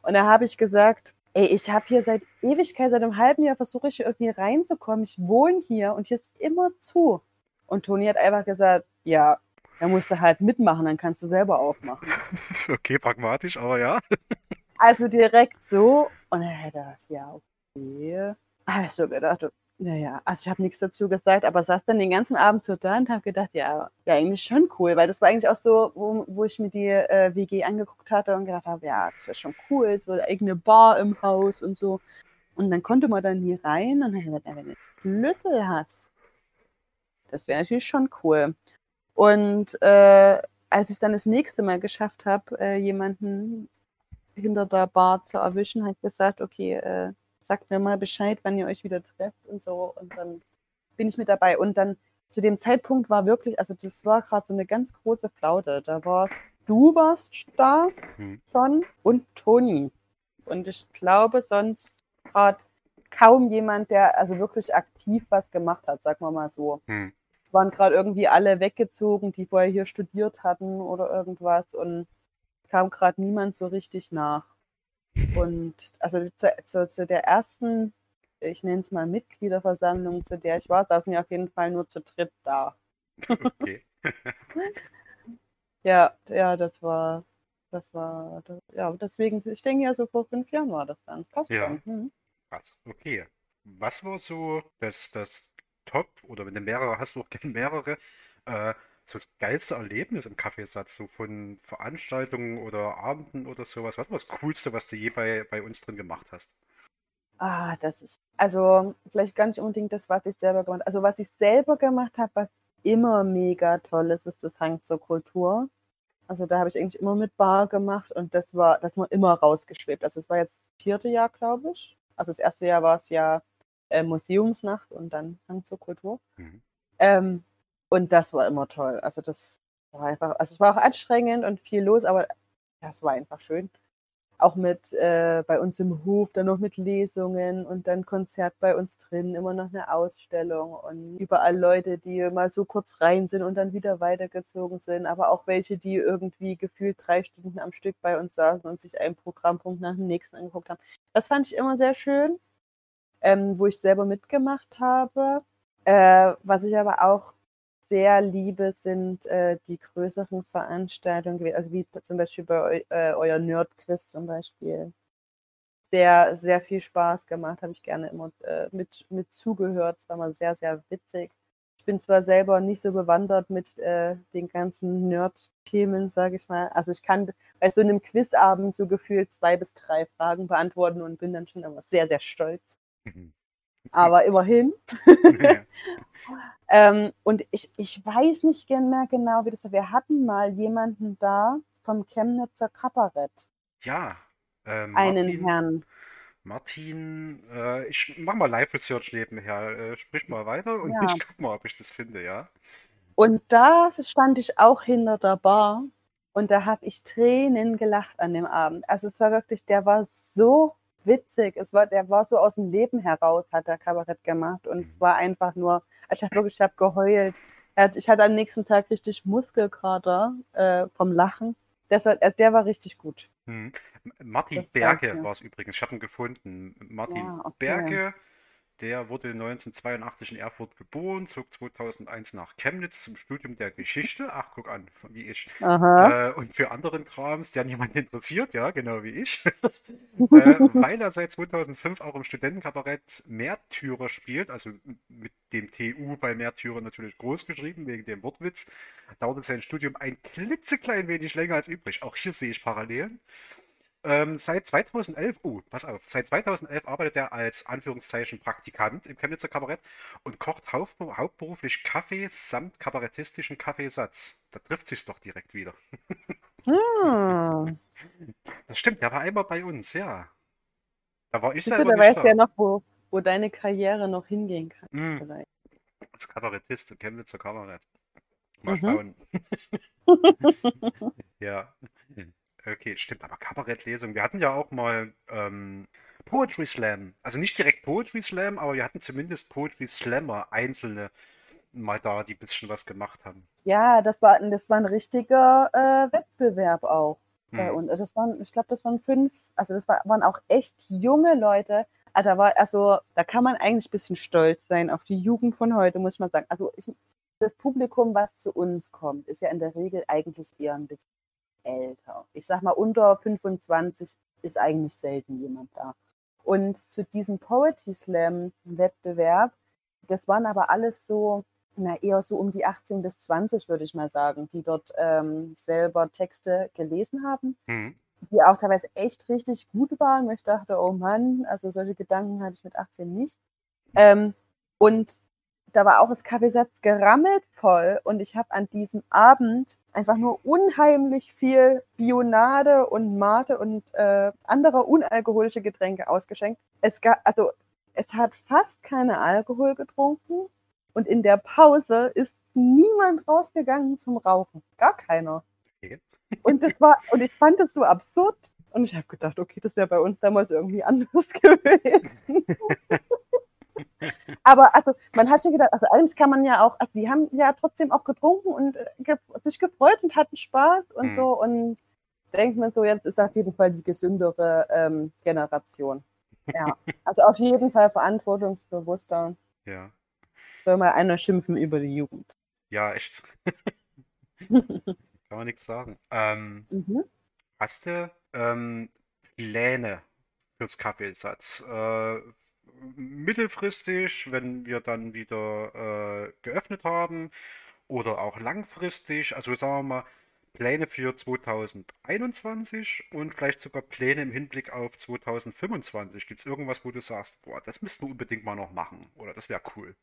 Und da habe ich gesagt, ey, ich habe hier seit Ewigkeit, seit einem halben Jahr versuche ich hier irgendwie reinzukommen. Ich wohne hier und hier ist immer zu. Und Toni hat einfach gesagt, ja, da musst du halt mitmachen, dann kannst du selber aufmachen. *laughs* Okay, pragmatisch, aber ja. *laughs* Also direkt so. Und dann hätte er das, ja, okay. Aber ich so gedacht, naja, also ich habe nichts dazu gesagt, aber saß dann den ganzen Abend so da und habe gedacht, ja, ja, eigentlich schon cool, weil das war eigentlich auch so, wo, wo ich mir die äh, WG angeguckt hatte und gedacht habe, ja, das ist schon cool, so eine eigene Bar im Haus und so. Und dann konnte man dann hier rein und dann habe gesagt, wenn du einen Schlüssel hast, das wäre natürlich schon cool. Und äh, als ich dann das nächste Mal geschafft habe, äh, jemanden hinter der Bar zu erwischen, hat gesagt, okay, äh, sagt mir mal Bescheid, wann ihr euch wieder trefft und so. Und dann bin ich mit dabei. Und dann zu dem Zeitpunkt war wirklich, also das war gerade so eine ganz große Flaute. Da warst du warst da Mhm. schon und Toni. Und ich glaube sonst gerade kaum jemand, der also wirklich aktiv was gemacht hat, sagen wir mal so. Mhm. Waren gerade irgendwie alle weggezogen, die vorher hier studiert hatten oder irgendwas und kam gerade niemand so richtig nach. Und also zu, zu, zu der ersten, ich nenne es mal Mitgliederversammlung, zu der ich war, saßen wir auf jeden Fall nur zu dritt da. Okay. *laughs* Ja, ja, das war, das war, ja, deswegen, ich denke ja, so vor fünf Jahren war das dann. Passt Ja. schon. Hm. Krass. Okay. Was war so das, das Top, oder wenn du mehrere hast, du auch gerne mehrere, äh, so das geilste Erlebnis im Kaffeesatz, so von Veranstaltungen oder Abenden oder sowas? Was war das Coolste, was du je bei, bei uns drin gemacht hast? Ah, das ist, also vielleicht gar nicht unbedingt das, was ich selber gemacht habe. Also was ich selber gemacht habe, was immer mega toll ist, ist das Hang zur Kultur. Also da habe ich eigentlich immer mit Bar gemacht und das war, das war immer rausgeschwebt. Also es war jetzt das vierte Jahr, glaube ich. Also das erste Jahr war es ja äh, Museumsnacht und dann Hang zur Kultur. Mhm. Ähm, und das war immer toll. Also das war einfach, also es war auch anstrengend und viel los, aber das war einfach schön. Auch mit äh, bei uns im Hof, dann noch mit Lesungen und dann Konzert bei uns drin, immer noch eine Ausstellung und überall Leute, die mal so kurz rein sind und dann wieder weitergezogen sind, aber auch welche, die irgendwie gefühlt drei Stunden am Stück bei uns saßen und sich einen Programmpunkt nach dem nächsten angeguckt haben. Das fand ich immer sehr schön, ähm, wo ich selber mitgemacht habe. Äh, was ich aber auch sehr liebe, sind äh, die größeren Veranstaltungen, also wie zum Beispiel bei äh, euer Nerd-Quiz zum Beispiel. Sehr, sehr viel Spaß gemacht, habe ich gerne immer äh, mit, mit zugehört. Es war mal sehr, sehr witzig. Ich bin zwar selber nicht so bewandert mit äh, den ganzen Nerd-Themen, sage ich mal. Also ich kann bei so einem Quizabend so gefühlt zwei bis drei Fragen beantworten und bin dann schon immer sehr, sehr stolz. Mhm. Aber *laughs* immerhin. Ja. *laughs* Ähm, und ich, ich weiß nicht mehr genau, wie das war. Wir hatten mal jemanden da vom Chemnitzer Kabarett, Ja, äh, einen Martin, Herrn. Martin, äh, ich mach mal Live-Research nebenher. Äh, sprich mal weiter und Ja. ich guck mal, ob ich das finde, ja. Und da stand ich auch hinter der Bar und da habe ich Tränen gelacht an dem Abend. Also es war wirklich, der war so witzig. Es war, der war so aus dem Leben heraus, hat der Kabarett gemacht und es war einfach nur, ich habe wirklich, ich habe geheult. Hat- Ich hatte am nächsten Tag richtig Muskelkater äh, vom Lachen. Der, soll, äh, der war richtig gut. Hm. Martin Das Berge war es übrigens. Ich habe ihn gefunden. Martin Ja, okay. Berge, der wurde 1982 in Erfurt geboren, zog 2001 nach Chemnitz zum Studium der Geschichte. Ach, guck an, wie ich. Äh, und für anderen Krams, der niemand interessiert, ja, genau wie ich. *laughs* äh, weil er seit 2005 auch im Studentenkabarett Märtyrer spielt, also mit dem TU bei Märtyrer natürlich groß geschrieben, wegen dem Wortwitz, dauerte sein Studium ein klitzeklein wenig länger als übrig. Auch hier sehe ich Parallelen. Ähm, seit 2011, oh, pass auf, seit 2011 arbeitet er als Anführungszeichen Praktikant im Chemnitzer Kabarett und kocht hauptber- hauptberuflich Kaffee samt kabarettistischen Kaffeesatz. Da trifft sich's doch direkt wieder. Hm. *laughs* Das stimmt, der war einmal bei uns, ja. Da war ich Siehst du, selber da nicht weißt du ja da. noch, wo, wo deine Karriere noch hingehen kann. Hm, Vielleicht. als Kabarettist im Chemnitzer Kabarett. Mal Mhm. schauen. *laughs* *laughs* Ja. Okay, stimmt, aber Kabarettlesung. Wir hatten ja auch mal ähm, Poetry Slam. Also nicht direkt Poetry Slam, aber wir hatten zumindest Poetry Slammer, einzelne mal da, die ein bisschen was gemacht haben. Ja, das war, das war ein richtiger äh, Wettbewerb auch bei Hm. uns. Also das waren, ich glaube, das waren fünf, also das war, waren auch echt junge Leute. Ah, Da war, also da kann man eigentlich ein bisschen stolz sein auf die Jugend von heute, muss man sagen. Also ich, das Publikum, was zu uns kommt, ist ja in der Regel eigentlich eher ein bisschen älter. Ich sag mal, unter 25 ist eigentlich selten jemand da. Und zu diesem Poetry Slam Wettbewerb, das waren aber alles so, na, eher so um die 18 bis 20, würde ich mal sagen, die dort ähm, selber Texte gelesen haben, Hm. die auch teilweise echt richtig gut waren, ich dachte, oh Mann, also solche Gedanken hatte ich mit 18 nicht. Ähm, und da war auch das Kaffeesatz gerammelt voll und ich habe an diesem Abend einfach nur unheimlich viel Bionade und Mate und äh, andere unalkoholische Getränke ausgeschenkt. Es gab, also es hat fast keine Alkohol getrunken und in der Pause ist niemand rausgegangen zum Rauchen. Gar keiner. Okay. Und das war, und ich fand das so absurd. Und ich habe gedacht, okay, das wäre bei uns damals irgendwie *laughs* anders gewesen. *laughs* Aber also, man hat schon gedacht, also eigentlich kann man ja auch, also die haben ja trotzdem auch getrunken und äh, ge sich gefreut und hatten Spaß und Hm. so. Und denkt man so, jetzt ist auf jeden Fall die gesündere ähm, Generation. Ja, *laughs* also auf jeden Fall verantwortungsbewusster. Ja. Soll mal einer schimpfen über die Jugend. Ja, echt. *laughs* Kann man nichts sagen. Ähm, Mhm. hast du ähm, Pläne fürs Kaffeesatz? Äh, mittelfristig, wenn wir dann wieder äh, geöffnet haben, oder auch langfristig, also sagen wir mal Pläne für 2021 und vielleicht sogar Pläne im Hinblick auf 2025. Gibt es irgendwas, wo du sagst, boah, das müssten wir unbedingt mal noch machen oder das wäre cool?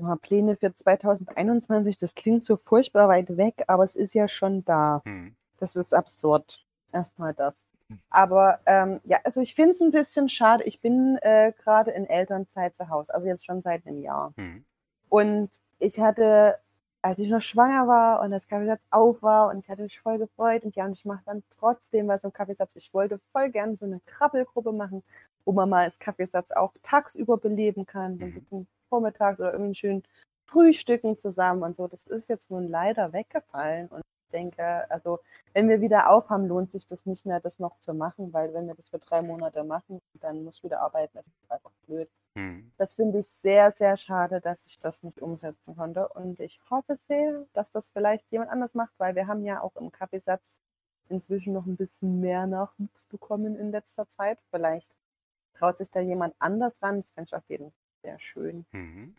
Mal, Pläne für 2021, das klingt so furchtbar weit weg, aber es ist ja schon da. Hm. Das ist absurd. Erstmal das. Aber ähm, ja, also ich finde es ein bisschen schade. Ich bin äh, gerade in Elternzeit zu Hause, also jetzt schon seit einem Jahr. Hm. Und ich hatte, als ich noch schwanger war und das Kaffeesatz auf war und ich hatte mich voll gefreut und ja, und ich mache dann trotzdem was im Kaffeesatz. Ich wollte voll gerne so eine Krabbelgruppe machen, wo man mal das Kaffeesatz auch tagsüber beleben kann, Mhm. bisschen vormittags oder irgendwie schön frühstücken zusammen und so. Das ist jetzt nun leider weggefallen und denke, also wenn wir wieder aufhaben, lohnt sich das nicht mehr, das noch zu machen, weil wenn wir das für drei Monate machen, dann muss ich wieder arbeiten, das ist einfach blöd. Hm. Das finde ich sehr, sehr schade, dass ich das nicht umsetzen konnte. Und ich hoffe sehr, dass das vielleicht jemand anders macht, weil wir haben ja auch im Kaffeesatz inzwischen noch ein bisschen mehr Nachwuchs bekommen in letzter Zeit. Vielleicht traut sich da jemand anders ran. Das fände ich auf jeden Fall sehr schön. Mhm.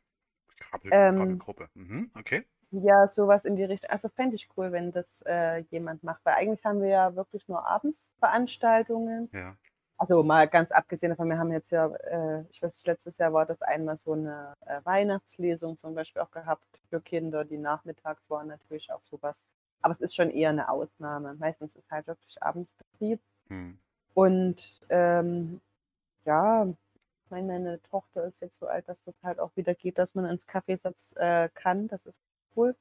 Krabbel, Ähm, Krabbelgruppe. Mhm. Okay. Ja, sowas in die Richtung. Also fände ich cool, wenn das äh, jemand macht. Weil eigentlich haben wir ja wirklich nur abends Veranstaltungen. Ja. Also mal ganz abgesehen davon, wir haben jetzt ja, äh, ich weiß nicht, letztes Jahr war das einmal so eine äh, Weihnachtslesung zum Beispiel auch gehabt für Kinder, die nachmittags waren natürlich auch sowas. Aber es ist schon eher eine Ausnahme. Meistens ist halt wirklich Abendsbetrieb. Hm. Und ähm, ja, ich meine, meine Tochter ist jetzt so alt, dass das halt auch wieder geht, dass man ins Kaffeesatz äh, kann. Das ist cool.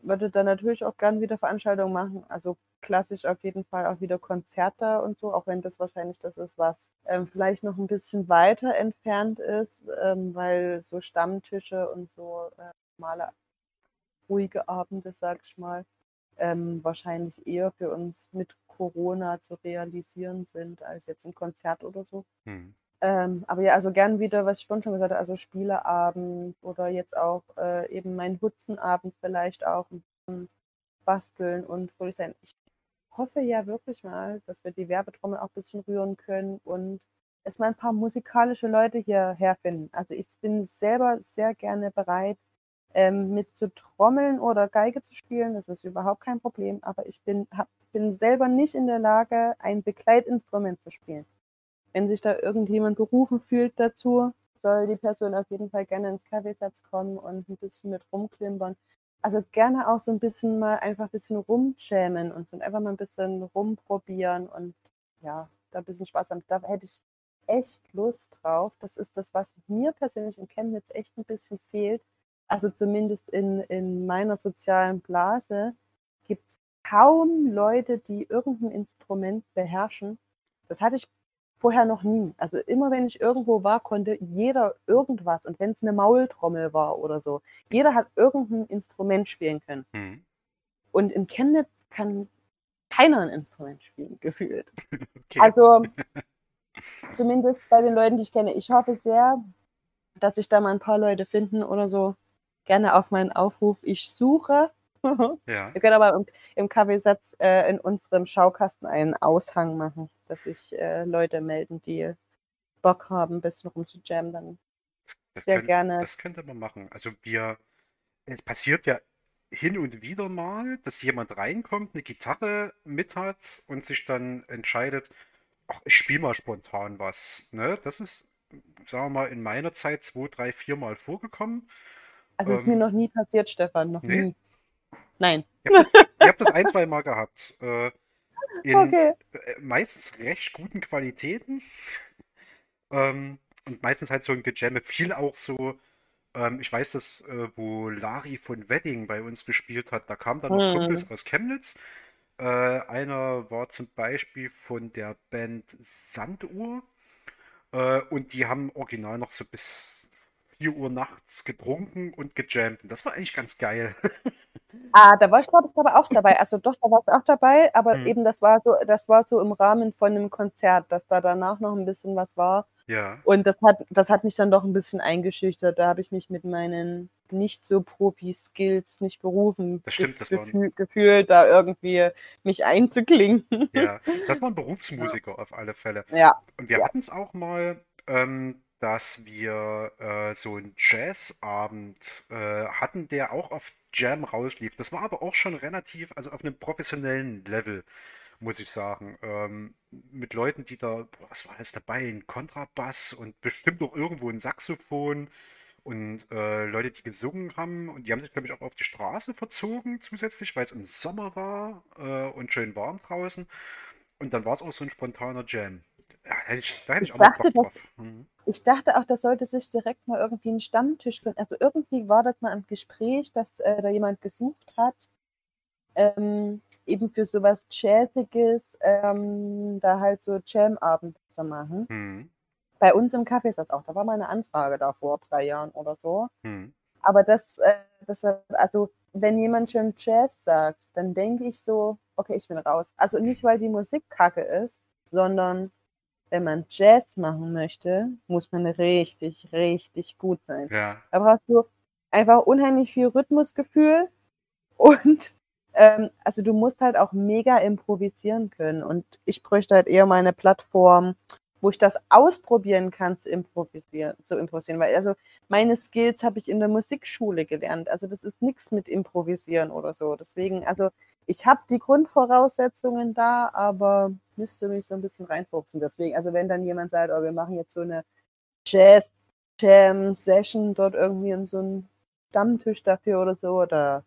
Würde dann natürlich auch gern wieder Veranstaltungen machen. Also klassisch auf jeden Fall auch wieder Konzerte und so, auch wenn das wahrscheinlich das ist, was ähm, vielleicht noch ein bisschen weiter entfernt ist, ähm, weil so Stammtische und so äh, normale ruhige Abende, sag ich mal, ähm, wahrscheinlich eher für uns mit Corona zu realisieren sind, als jetzt ein Konzert oder so. Hm. Ähm, aber ja, also gern wieder, was ich vorhin schon gesagt habe, also Spieleabend oder jetzt auch äh, eben mein Hutzenabend vielleicht auch ein bisschen basteln und fröhlich sein. Ich hoffe ja wirklich mal, dass wir die Werbetrommel auch ein bisschen rühren können und es mal ein paar musikalische Leute hierher finden. Also ich bin selber sehr gerne bereit, ähm, mit zu trommeln oder Geige zu spielen. Das ist überhaupt kein Problem. Aber ich bin, hab, bin selber nicht in der Lage, ein Begleitinstrument zu spielen. Wenn sich da irgendjemand berufen fühlt dazu, soll die Person auf jeden Fall gerne ins Kaffeesatz kommen und ein bisschen mit rumklimpern. Also gerne auch so ein bisschen mal einfach ein bisschen rumjammen und, einfach mal ein bisschen rumprobieren und ja, da ein bisschen Spaß haben. Da hätte ich echt Lust drauf. Das ist das, was mir persönlich in Chemnitz echt ein bisschen fehlt. Also zumindest in, in meiner sozialen Blase gibt es kaum Leute, die irgendein Instrument beherrschen. Das hatte ich vorher noch nie. Also immer wenn ich irgendwo war, konnte jeder irgendwas. Und wenn es eine Maultrommel war oder so, jeder hat irgendein Instrument spielen können. Hm. Und in Chemnitz kann keiner ein Instrument spielen, gefühlt. *laughs* Okay. Also *laughs* zumindest bei den Leuten, die ich kenne. Ich hoffe sehr, dass sich da mal ein paar Leute finden oder so. Gerne auf meinen Aufruf, ich suche. *laughs* ja. Wir können aber im, im Kaffeesatz äh, in unserem Schaukasten einen Aushang machen, dass sich äh, Leute melden, die Bock haben, ein bisschen rumzujammen. Dann Das sehr könnt, gerne. das könnte man machen. Also wir, es passiert ja hin und wieder mal, dass jemand reinkommt, eine Gitarre mit hat und sich dann entscheidet, ach, ich spiele mal spontan was. Ne? Das ist, sagen wir mal, in meiner Zeit zwei, drei, vier Mal vorgekommen. Also ist mir Ähm, noch nie passiert, Stefan, noch nee? nie. Nein. Ich habe hab das ein, *laughs* zwei Mal gehabt. Äh, in Okay. äh, meistens recht guten Qualitäten. Ähm, und meistens halt so ein Gejamme. Viel auch so, ähm, ich weiß, dass, äh, wo Lari von Wedding bei uns gespielt hat, da kamen dann noch Hm. Kumpels aus Chemnitz. Äh, einer war zum Beispiel von der Band Sanduhr. Äh, und die haben original noch so bis 4 Uhr nachts getrunken und gejammt. Und das war eigentlich ganz geil. *laughs* Ah, da war ich, glaube ich, aber auch dabei. Also doch, da war ich auch dabei, aber Hm. eben das war so, das war so im Rahmen von einem Konzert, dass da danach noch ein bisschen was war. Ja. Und das hat, das hat mich dann doch ein bisschen eingeschüchtert. Da habe ich mich mit meinen nicht so Profi-Skills nicht berufen, Das stimmt, das gefühl, gefühlt, da irgendwie mich einzuklinken. Ja, das war ein *laughs* Berufsmusiker auf alle Fälle. Ja, Und wir Ja. hatten es auch mal, ähm, dass wir äh, so einen Jazzabend äh, hatten, der auch auf Jam rauslief. Das war aber auch schon relativ, also auf einem professionellen Level, muss ich sagen. Ähm, mit Leuten, die da, boah, was war alles dabei? Ein Kontrabass und bestimmt auch irgendwo ein Saxophon und äh, Leute, die gesungen haben. Und die haben sich, glaube ich, auch auf die Straße verzogen zusätzlich, weil es im Sommer war äh, und schön warm draußen. Und dann war es auch so ein spontaner Jam. Ja, hätte ich, da hätte ich Ich auch mal dachte, Bock drauf. Mhm. Ich dachte auch, das sollte sich direkt mal irgendwie ein Stammtisch. Also irgendwie war das mal im Gespräch, dass äh, da jemand gesucht hat, ähm, eben für sowas Jazziges, ähm, da halt so Jam-Abend zu machen. Mhm. Bei uns im Café ist das auch. Da war mal eine Anfrage da vor drei Jahren oder so. Mhm. Aber das, äh, das, also wenn jemand schon Jazz sagt, dann denke ich so, okay, ich bin raus. Also nicht, weil die Musik kacke ist, sondern wenn man Jazz machen möchte, muss man richtig, richtig gut sein. Ja, Da brauchst du einfach unheimlich viel Rhythmusgefühl und *laughs* ähm, also du musst halt auch mega improvisieren können. Und ich bräuchte halt eher mal eine Plattform, wo ich das ausprobieren kann zu improvisieren, zu improvisieren. Weil also meine Skills habe ich in der Musikschule gelernt. Also das ist nichts mit Improvisieren oder so. Deswegen, also ich habe die Grundvoraussetzungen da, aber müsste mich so ein bisschen reinfuchsen. Deswegen, also wenn dann jemand sagt, oh, wir machen jetzt so eine Jazz Jam Session dort irgendwie in so einem Stammtisch dafür oder so, da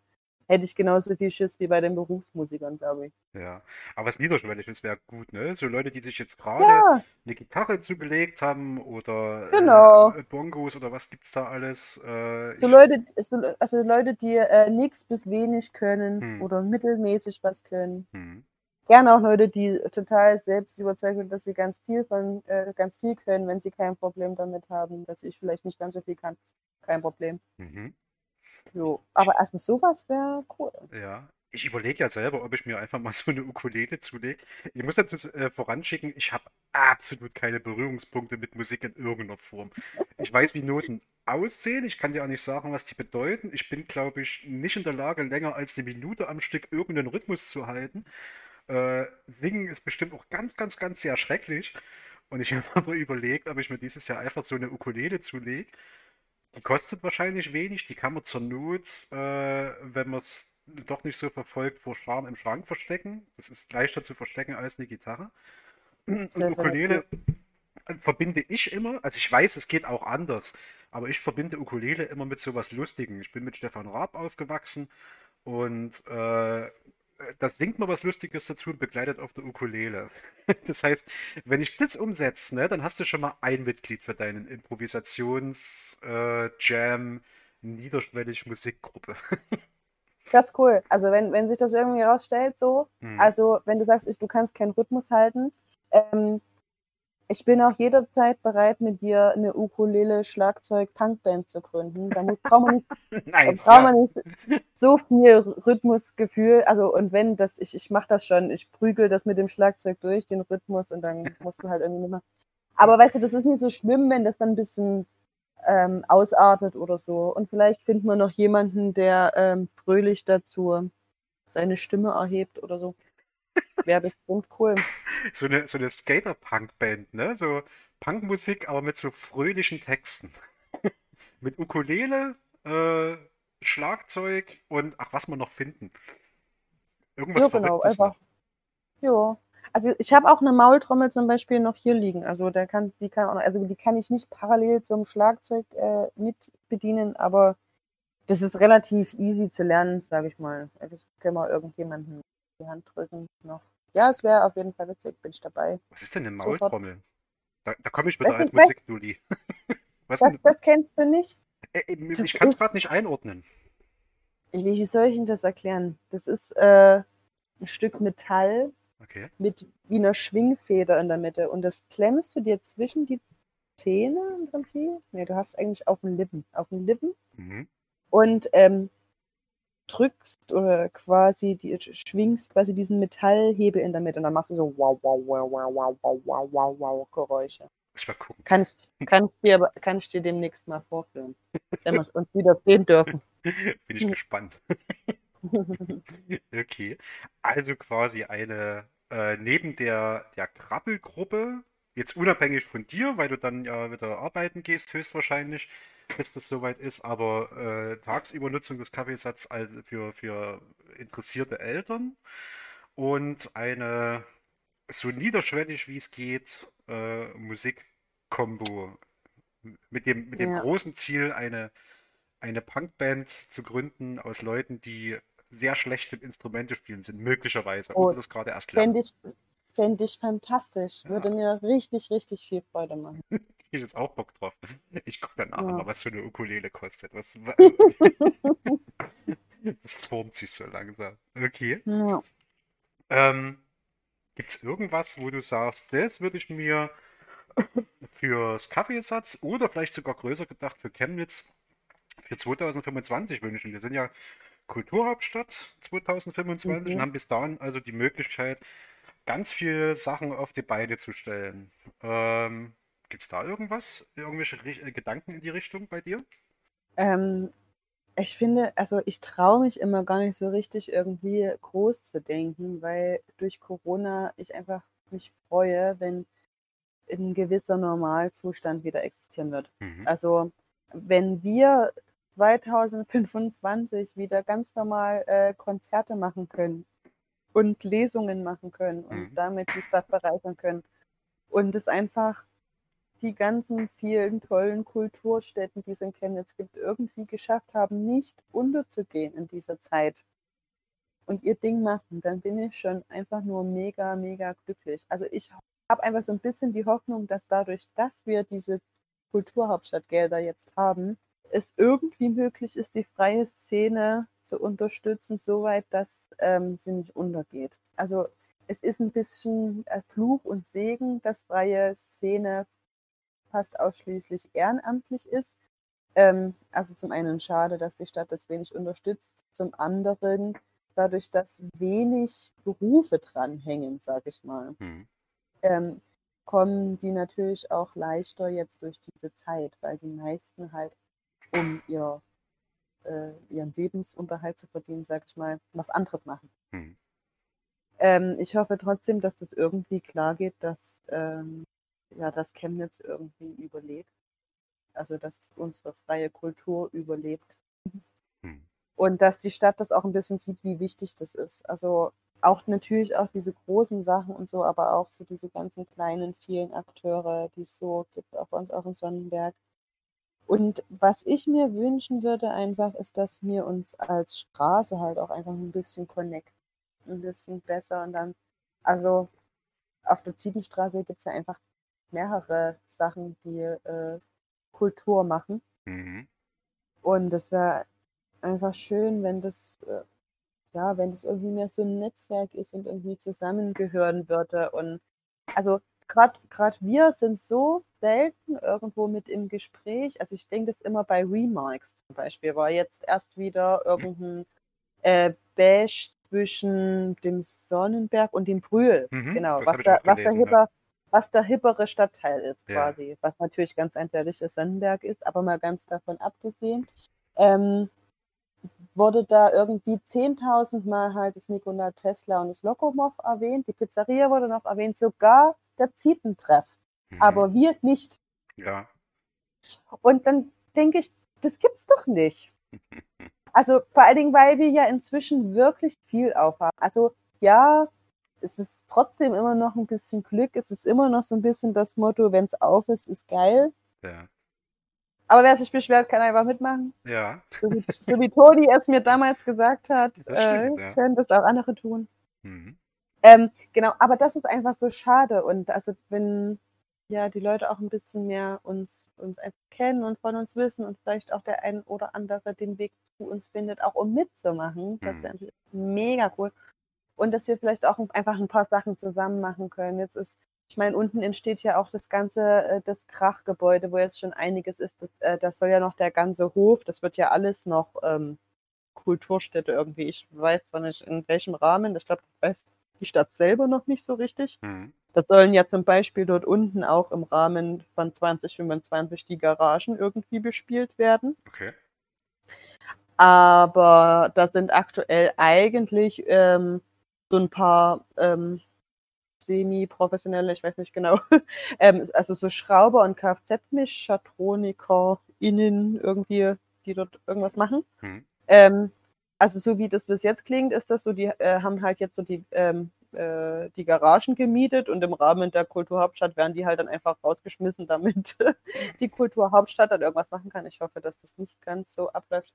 hätte ich genauso viel Schiss wie bei den Berufsmusikern, glaube ich. ja. Aber was Niederschwelliges wäre gut, ne? So Leute, die sich jetzt gerade Ja, eine Gitarre zugelegt haben oder Genau. äh, Bongos oder was gibt's da alles? Äh, so Leute, so, also Leute, die äh, nichts bis wenig können Hm. oder mittelmäßig was können. hm, Gerne auch Leute, die total selbst überzeugt sind, dass sie ganz viel von, äh, ganz viel können, wenn sie kein Problem damit haben, dass ich vielleicht nicht ganz so viel kann. Kein Problem. mhm. Jo. Aber also sowas wäre cool. Ja. Ich überlege ja selber, ob ich mir einfach mal *laughs* so eine Ukulele zulege. Ich muss dazu äh, voranschicken, ich habe absolut keine Berührungspunkte mit Musik in irgendeiner Form. Ich weiß, wie Noten aussehen. Ich kann dir auch nicht sagen, was die bedeuten. Ich bin, glaube ich, nicht in der Lage, länger als eine Minute am Stück irgendeinen Rhythmus zu halten. Äh, singen ist bestimmt auch ganz, ganz, ganz sehr schrecklich. Und ich *laughs* habe aber überlegt, ob ich mir dieses Jahr einfach so eine Ukulele zulege. Die kostet wahrscheinlich wenig, die kann man zur Not, äh, wenn man es doch nicht so verfolgt, vor Scham im Schrank verstecken. Das ist leichter zu verstecken als eine Gitarre. Und Ukulele verbinde ich immer, also ich weiß, es geht auch anders, aber ich verbinde Ukulele immer mit sowas Lustigem. Ich bin mit Stefan Raab aufgewachsen und äh, das singt man was Lustiges dazu und begleitet auf der Ukulele. *laughs* Das heißt, wenn ich das umsetze, ne, dann hast du schon mal ein Mitglied für deinen Improvisations-Jam, äh, niederschwellig Musikgruppe. *laughs* Das ist cool. Also wenn, wenn sich das irgendwie rausstellt, so, mhm. also wenn du sagst, ich, du kannst keinen Rhythmus halten, ähm, ich bin auch jederzeit bereit, mit dir eine Ukulele, Schlagzeug, Punkband zu gründen. Da braucht man nicht, *laughs* nice, braucht man nicht so viel Rhythmusgefühl. Also, und wenn das, ich, ich mache das schon, ich prügel das mit dem Schlagzeug durch, den Rhythmus, und dann musst du halt irgendwie machen. Aber weißt du, das ist nicht so schlimm, wenn das dann ein bisschen ähm, ausartet oder so. Und vielleicht findet man noch jemanden, der ähm, fröhlich dazu seine Stimme erhebt oder so. Wäre bestimmt cool. So eine, so eine Skater-Punk-Band, ne? So Punkmusik, aber mit so fröhlichen Texten. *laughs* mit Ukulele, äh, Schlagzeug und ach, was man noch finden. Irgendwas ja, genau, einfach. Ja. Also ich habe auch eine Maultrommel zum Beispiel noch hier liegen. Also der kann, die kann auch, also die kann ich nicht parallel zum Schlagzeug äh, mit bedienen, aber das ist relativ easy zu lernen, sage ich mal. Das können wir irgendjemanden die Hand drücken noch. Ja, es wäre auf jeden Fall witzig, bin ich dabei. Was ist denn eine Maultrommel? Da, da komme ich wieder als Musikdulli. Was das, das kennst du nicht? Äh, äh ich kann es gerade nicht einordnen. Wie soll ich Ihnen das erklären? Das ist äh, ein Stück Metall okay. mit wie einer Schwingfeder in der Mitte. Und das klemmst du dir zwischen die Zähne im Prinzip. Nee, du hast es eigentlich auf den Lippen. Auf den Lippen. Mhm. Und ähm, drückst oder quasi die, schwingst quasi diesen Metallhebel in der Mitte und dann machst du so wow, wow, wow, wow, wow, wow, wow, wow, wow Geräusche. Ich mal gucken. Kann ich, kann, ich dir, kann ich dir demnächst mal vorführen, wenn wir es uns wieder sehen dürfen. *laughs* Bin ich gespannt. *laughs* okay. Also quasi eine, äh, neben der, der Krabbelgruppe, jetzt unabhängig von dir, weil du dann ja wieder arbeiten gehst, höchstwahrscheinlich, bis das soweit ist, aber äh, tagsüber Nutzung des Kaffeesatz für, für interessierte Eltern und eine so niederschwellig wie es geht äh, Musikkombo mit dem, mit dem ja. großen Ziel, eine, eine Punkband zu gründen aus Leuten, die sehr schlecht im Instrumente spielen sind, möglicherweise. Oh, das gerade erst Fände ich, fänd ich fantastisch. Ja. Würde mir richtig, richtig viel Freude machen. *laughs* ich jetzt auch Bock drauf. *laughs* Ich gucke dann nachher ja. mal, was so eine Ukulele kostet. Was, *laughs* *laughs* das formt sich so langsam. Okay. Ja. Ähm, Gibt es irgendwas, wo du sagst, das würde ich mir *coughs* fürs Kaffeesatz oder vielleicht sogar größer gedacht für Chemnitz für 2025 wünschen? Wir sind ja Kulturhauptstadt 2025 mhm. und haben bis dahin also die Möglichkeit, ganz viele Sachen auf die Beine zu stellen. Ähm, Gibt es da irgendwas, irgendwelche äh, Gedanken in die Richtung bei dir? Ähm, ich finde, also ich traue mich immer gar nicht so richtig irgendwie groß zu denken, weil durch Corona ich einfach mich freue, wenn ein gewisser Normalzustand wieder existieren wird. Mhm. Also wenn wir 2025 wieder ganz normal äh, Konzerte machen können und Lesungen machen können und mhm. damit die Stadt bereichern können und es einfach die ganzen vielen tollen Kulturstätten, die es in Chemnitz gibt, irgendwie geschafft haben, nicht unterzugehen in dieser Zeit und ihr Ding machen, dann bin ich schon einfach nur mega, mega glücklich. Also ich habe einfach so ein bisschen die Hoffnung, dass dadurch, dass wir diese Kulturhauptstadtgelder jetzt haben, es irgendwie möglich ist, die freie Szene zu unterstützen, soweit, dass ähm, sie nicht untergeht. Also es ist ein bisschen äh, Fluch und Segen, dass freie Szene fast ausschließlich ehrenamtlich ist. Ähm, also zum einen schade, dass die Stadt das wenig unterstützt. Zum anderen dadurch, dass wenig Berufe dranhängen, sage ich mal, Hm. ähm, kommen die natürlich auch leichter jetzt durch diese Zeit, weil die meisten halt, um ihr, äh, ihren Lebensunterhalt zu verdienen, sage ich mal, was anderes machen. Hm. Ähm, ich hoffe trotzdem, dass das irgendwie klar geht, dass, ähm, ja, dass Chemnitz irgendwie überlebt. Also, dass unsere freie Kultur überlebt. Hm. Und dass die Stadt das auch ein bisschen sieht, wie wichtig das ist. Also auch natürlich auch diese großen Sachen und so, aber auch so diese ganzen kleinen, vielen Akteure, die es so gibt, auch bei uns auf dem Sonnenberg. Und was ich mir wünschen würde einfach, ist, dass wir uns als Straße halt auch einfach ein bisschen connecten. Ein bisschen besser. Und dann, also auf der Ziegenstraße gibt es ja einfach mehrere Sachen, die äh, Kultur machen. Mhm. Und es wäre einfach schön, wenn das, äh, ja, wenn das irgendwie mehr so ein Netzwerk ist und irgendwie zusammengehören würde. Und also gerade wir sind so selten irgendwo mit im Gespräch. Also ich denke das immer bei Remarks zum Beispiel, war jetzt erst wieder irgendein äh, Bash zwischen dem Sonnenberg und dem Brühl. Mhm, Genau, was da, was der gelesen, ja. hipper, was der hippere Stadtteil ist Ja. quasi, was natürlich ganz eindeutig der Sonnenberg ist, aber mal ganz davon abgesehen, ähm, wurde da irgendwie 10.000 Mal halt das Nikola Tesla und das Lokomov erwähnt, die Pizzeria wurde noch erwähnt, sogar der Zietentreff, Mhm. aber wir nicht. Ja. Und dann denke ich, das gibt's doch nicht. *laughs* Also vor allen Dingen, weil wir ja inzwischen wirklich viel aufhaben. Also ja, es ist trotzdem immer noch ein bisschen Glück. Es ist immer noch so ein bisschen das Motto, wenn es auf ist, ist geil. Ja. Aber wer sich beschwert, kann einfach mitmachen. Ja. So wie, so wie Toni es mir damals gesagt hat, Das stimmt, äh, ja. können das auch andere tun. Mhm. Ähm, genau, aber das ist einfach so schade. Und also wenn ja die Leute auch ein bisschen mehr uns, uns einfach kennen und von uns wissen und vielleicht auch der ein oder andere den Weg zu uns findet, auch um mitzumachen, das Mhm. wäre natürlich mega cool. Und dass wir vielleicht auch einfach ein paar Sachen zusammen machen können. Jetzt ist, ich meine, unten entsteht ja auch das ganze, äh, das Krachgebäude, wo jetzt schon einiges ist. Das, äh, das soll ja noch der ganze Hof, das wird ja alles noch ähm, Kulturstätte irgendwie. Ich weiß zwar nicht in welchem Rahmen, ich glaube, das weiß die Stadt selber noch nicht so richtig. Mhm. Das sollen ja zum Beispiel dort unten auch im Rahmen von 2025 die Garagen irgendwie bespielt werden. Okay. Aber da sind aktuell eigentlich ähm, so ein paar ähm, semi-professionelle, ich weiß nicht genau, *laughs* ähm, also so Schrauber und Kfz-Mechatroniker innen irgendwie, die dort irgendwas machen. Mhm. Ähm, also so wie das bis jetzt klingt, ist das so, die äh, haben halt jetzt so die, ähm, äh, die Garagen gemietet und im Rahmen der Kulturhauptstadt werden die halt dann einfach rausgeschmissen, *laughs* damit *laughs* die Kulturhauptstadt dann irgendwas machen kann. Ich hoffe, dass das nicht ganz so abläuft.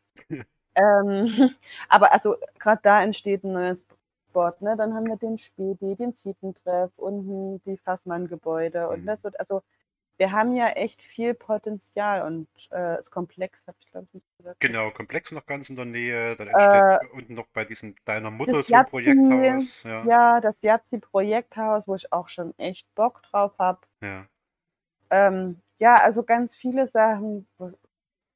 ähm, aber also gerade da entsteht ein neues Spot, ne? Dann haben wir den Späbi, den Zietentreff, unten die Fassmann-Gebäude und Mhm. das wird, also wir haben ja echt viel Potenzial und äh, das Komplex, habe ich glaube ich nicht gesagt. Genau, Komplex noch ganz in der Nähe. Dann Äh, entsteht unten noch bei diesem deiner Mutter das so ein Projekthaus. Ja. Ja, das Yazzi-Projekthaus, wo ich auch schon echt Bock drauf habe. Ja. Ähm, ja, also ganz viele Sachen, wo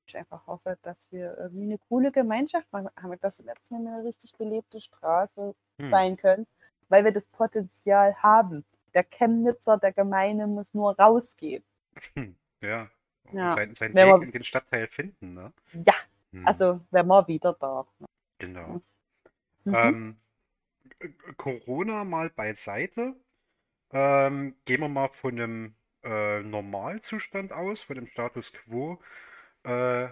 ich einfach hoffe, dass wir irgendwie eine coole Gemeinschaft machen, dass wir jetzt eine richtig belebte Straße Hm. sein können, weil wir das Potenzial haben. Der Chemnitzer, der Gemeine muss nur rausgehen. Hm. Ja. Und Ja. seinen, seinen Weg man- in den Stadtteil finden, ne? Ja, Hm. also wenn man wieder darf. Genau. Mhm. Ähm, Corona mal beiseite. Ähm, gehen wir mal von einem äh, Normalzustand aus, von dem Status quo. Äh,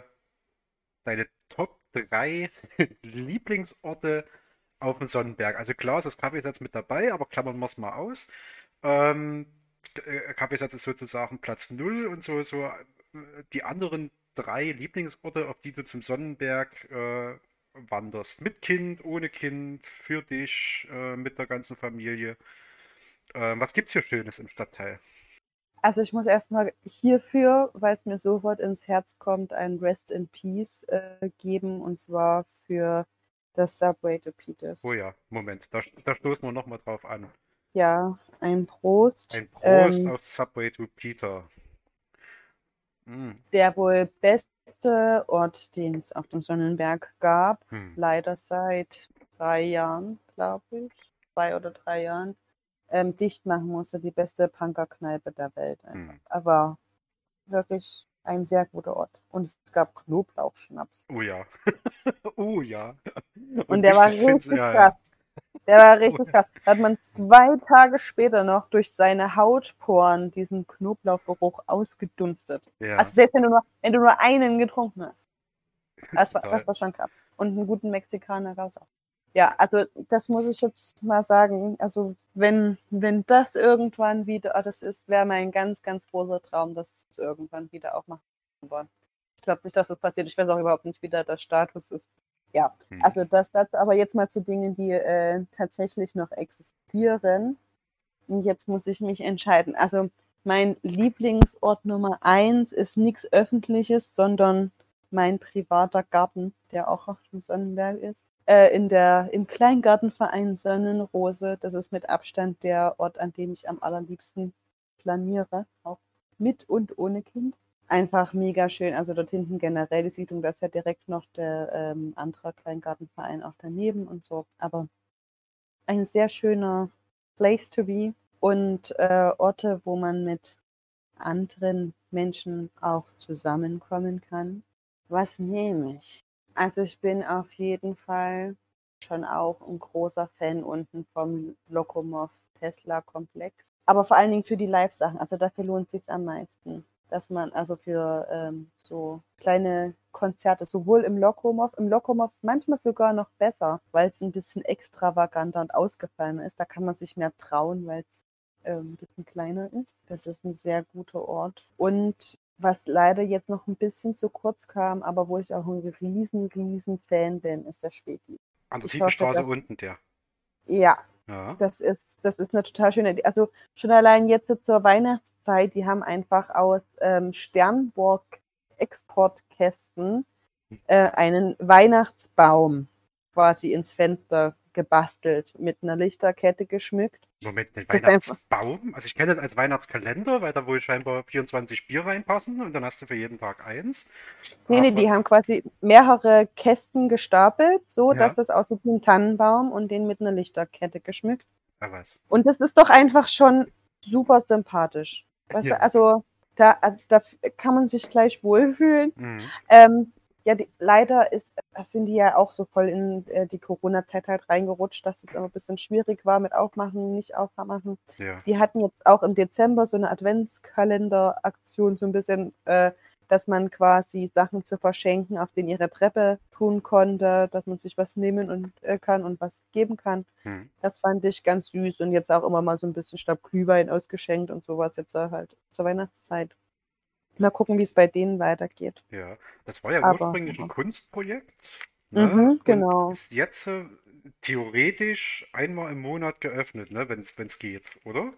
deine Top 3 *laughs* Lieblingsorte auf dem Sonnenberg. Also klar ist das Kaffeesatz mit dabei, aber klammern wir es mal aus. Ähm, äh, Kaffeesatz ist sozusagen Platz 0 und so, so äh, die anderen drei Lieblingsorte, auf die du zum Sonnenberg äh, wanderst. Mit Kind, ohne Kind, für dich, äh, mit der ganzen Familie. Ähm, was gibt's hier Schönes im Stadtteil? Also ich muss erstmal hierfür, weil es mir sofort ins Herz kommt, ein Rest in Peace äh, geben und zwar für das Subway to Peters. Oh ja, Moment, da, da stoßen wir nochmal drauf an. Ja, ein Prost. Ein Prost Ähm, auf Subway to Peter. Mm, der wohl beste Ort, den es auf dem Sonnenberg gab, hm. leider seit drei Jahren, glaube ich, zwei oder drei Jahren, ähm, dicht machen musste. Die beste Punkerkneipe der Welt einfach. Hm. Aber wirklich ein sehr guter Ort. Und es gab Knoblauchschnaps. Oh ja. *laughs* oh ja. Und, der war richtig ja, krass. Der war *laughs* richtig krass. Da hat man zwei Tage später noch durch seine Hautporen diesen Knoblauchgeruch ausgedunstet. Ja. Also selbst wenn du nur, wenn du nur einen getrunken hast. *laughs* Das war, das war schon krass. Und einen guten Mexikaner raus auch. Ja, also das muss ich jetzt mal sagen. Also wenn, wenn das irgendwann wieder, ah, das ist, wäre mein ganz, ganz großer Traum, dass es irgendwann wieder auch machen wollen. Ich glaube nicht, dass das passiert. Ich weiß auch überhaupt nicht, wie da der Status ist. Ja, Hm. also das dazu, aber jetzt mal zu Dingen, die äh, tatsächlich noch existieren. Und jetzt muss ich mich entscheiden. Also mein Lieblingsort Nummer eins ist nichts Öffentliches, sondern mein privater Garten, der auch auf dem Sonnenberg ist. Äh, in der, Im Kleingartenverein Sonnenrose. Das ist mit Abstand der Ort, an dem ich am allerliebsten planiere, auch mit und ohne Kind. Einfach mega schön. Also dort hinten generell die Siedlung, da ist ja direkt noch der ähm, andere Kleingartenverein auch daneben und so. Aber ein sehr schöner Place to be und äh, Orte, wo man mit anderen Menschen auch zusammenkommen kann. Was nehme ich? Also ich bin auf jeden Fall schon auch ein großer Fan unten vom Lokomov Tesla Komplex. Aber vor allen Dingen für die Live-Sachen. Also dafür lohnt sich am meisten. Dass man also für ähm, so kleine Konzerte, sowohl im Lokomov, im Lokomov manchmal sogar noch besser, weil es ein bisschen extravaganter und ausgefallener ist. Da kann man sich mehr trauen, weil es ähm, ein bisschen kleiner ist. Das ist ein sehr guter Ort. Und was leider jetzt noch ein bisschen zu kurz kam, aber wo ich auch ein riesen, riesen Fan bin, ist der Späti. An der Siebenstraße unten, der. Ja, Ja. das ist, das ist eine total schöne Idee. Also schon allein jetzt zur Weihnachtszeit, die haben einfach aus ähm, Sternburg Exportkästen äh, einen Weihnachtsbaum quasi ins Fenster gebastelt, mit einer Lichterkette geschmückt. Moment, den Das ist einfach- Weihnachtsbaum? Also ich kenne das als Weihnachtskalender, weil da wohl scheinbar 24 Bier reinpassen und dann hast du für jeden Tag eins. Nee, nee, Aber- die haben quasi mehrere Kästen gestapelt, so Ja. dass das aussieht wie ein Tannenbaum und den mit einer Lichterkette geschmückt. Ja, was? Und das ist doch einfach schon super sympathisch. Weißt Ja. du, also da, da kann man sich gleich wohlfühlen. Mhm. Ähm, ja, die, leider ist, das sind die ja auch so voll in äh, die Corona-Zeit halt reingerutscht, dass es immer ein bisschen schwierig war mit Aufmachen, nicht aufmachen. Ja. Die hatten jetzt auch im Dezember so eine Adventskalender-Aktion, so ein bisschen, äh, dass man quasi Sachen zu verschenken auf den ihre Treppe tun konnte, dass man sich was nehmen und, äh, kann und was geben kann. Mhm. Das fand ich ganz süß und jetzt auch immer mal so ein bisschen Stab Glühwein ausgeschenkt und sowas jetzt äh, halt zur Weihnachtszeit. Mal gucken, wie es bei denen weitergeht. Ja. Das war ja Aber- ursprünglich ein Kunstprojekt. ne? Mhm, Und genau. ist jetzt äh, theoretisch einmal im Monat geöffnet, ne? wenn es geht, oder?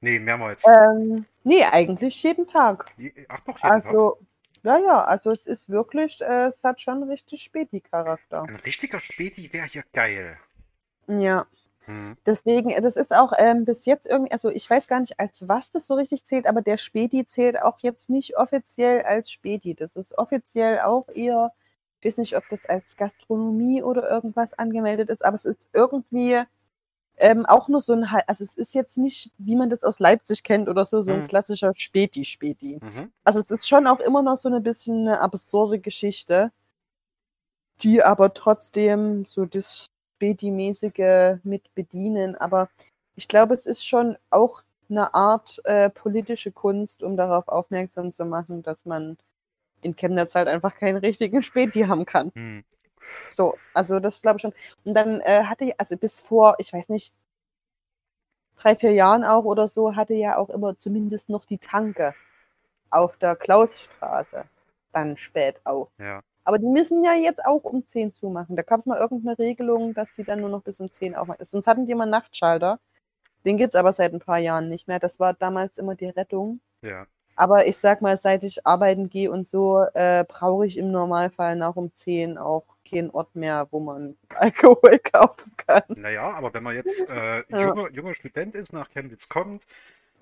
Nee, mehrmals. Ähm, nee, eigentlich jeden Tag. Ach doch, jeden Tag. Also, ja, ja, also es ist wirklich, äh, es hat schon richtig Späti-Charakter. Ein richtiger Späti wäre hier geil. Ja. Mhm. Deswegen, das ist auch ähm, bis jetzt irgendwie, also ich weiß gar nicht, als was das so richtig zählt, aber der Späti zählt auch jetzt nicht offiziell als Späti. Das ist offiziell auch eher, ich weiß nicht, ob das als Gastronomie oder irgendwas angemeldet ist, aber es ist irgendwie ähm, auch nur so ein, also es ist jetzt nicht, wie man das aus Leipzig kennt oder so, so ein Mhm. klassischer Späti-Späti. Mhm. Also es ist schon auch immer noch so eine bisschen eine absurde Geschichte, die aber trotzdem so das Späti-mäßige mit bedienen. Aber ich glaube, es ist schon auch eine Art äh, politische Kunst, um darauf aufmerksam zu machen, dass man in Chemnitz halt einfach keinen richtigen *laughs* Späti haben kann. Mhm. So, also das glaube ich schon. Und dann äh, hatte ich, also bis vor, ich weiß nicht, drei, vier Jahren auch oder so, hatte ja auch immer zumindest noch die Tanke auf der Klausstraße dann spät auf. Ja. Aber die müssen ja jetzt auch um 10 zumachen. Da gab es mal irgendeine Regelung, dass die dann nur noch bis um 10 aufmachen. Sonst hatten die immer einen Nachtschalter. Den gibt es aber seit ein paar Jahren nicht mehr. Das war damals immer die Rettung. Ja. Aber ich sag mal, seit ich arbeiten gehe und so, äh, brauche ich im Normalfall nach um 10 auch keinen Ort mehr, wo man *laughs* Alkohol kaufen kann. Naja, aber wenn man jetzt *laughs* äh, Ja. junger, junger Student ist, nach Chemnitz kommt,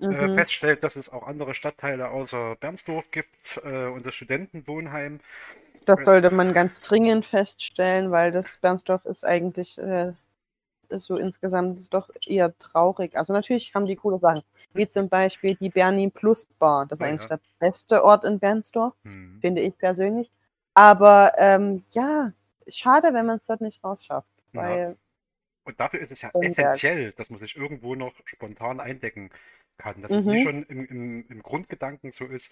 äh, Mhm. feststellt, dass es auch andere Stadtteile außer Bernsdorf gibt äh, und das Studentenwohnheim, Das sollte man ganz dringend feststellen, weil das Bernsdorf ist eigentlich äh, ist so insgesamt doch eher traurig. Also natürlich haben die coole Sachen, wie zum Beispiel die Bernie Plus Bar. Das ist Ah, eigentlich ja. der beste Ort in Bernsdorf, Hm. finde ich persönlich. Aber ähm, ja, schade, wenn man es dort nicht rausschafft. Ja. Und dafür ist es ja essentiell, dass man sich irgendwo noch spontan eindecken kann. Dass es Mhm. nicht schon im, im, im Grundgedanken so ist,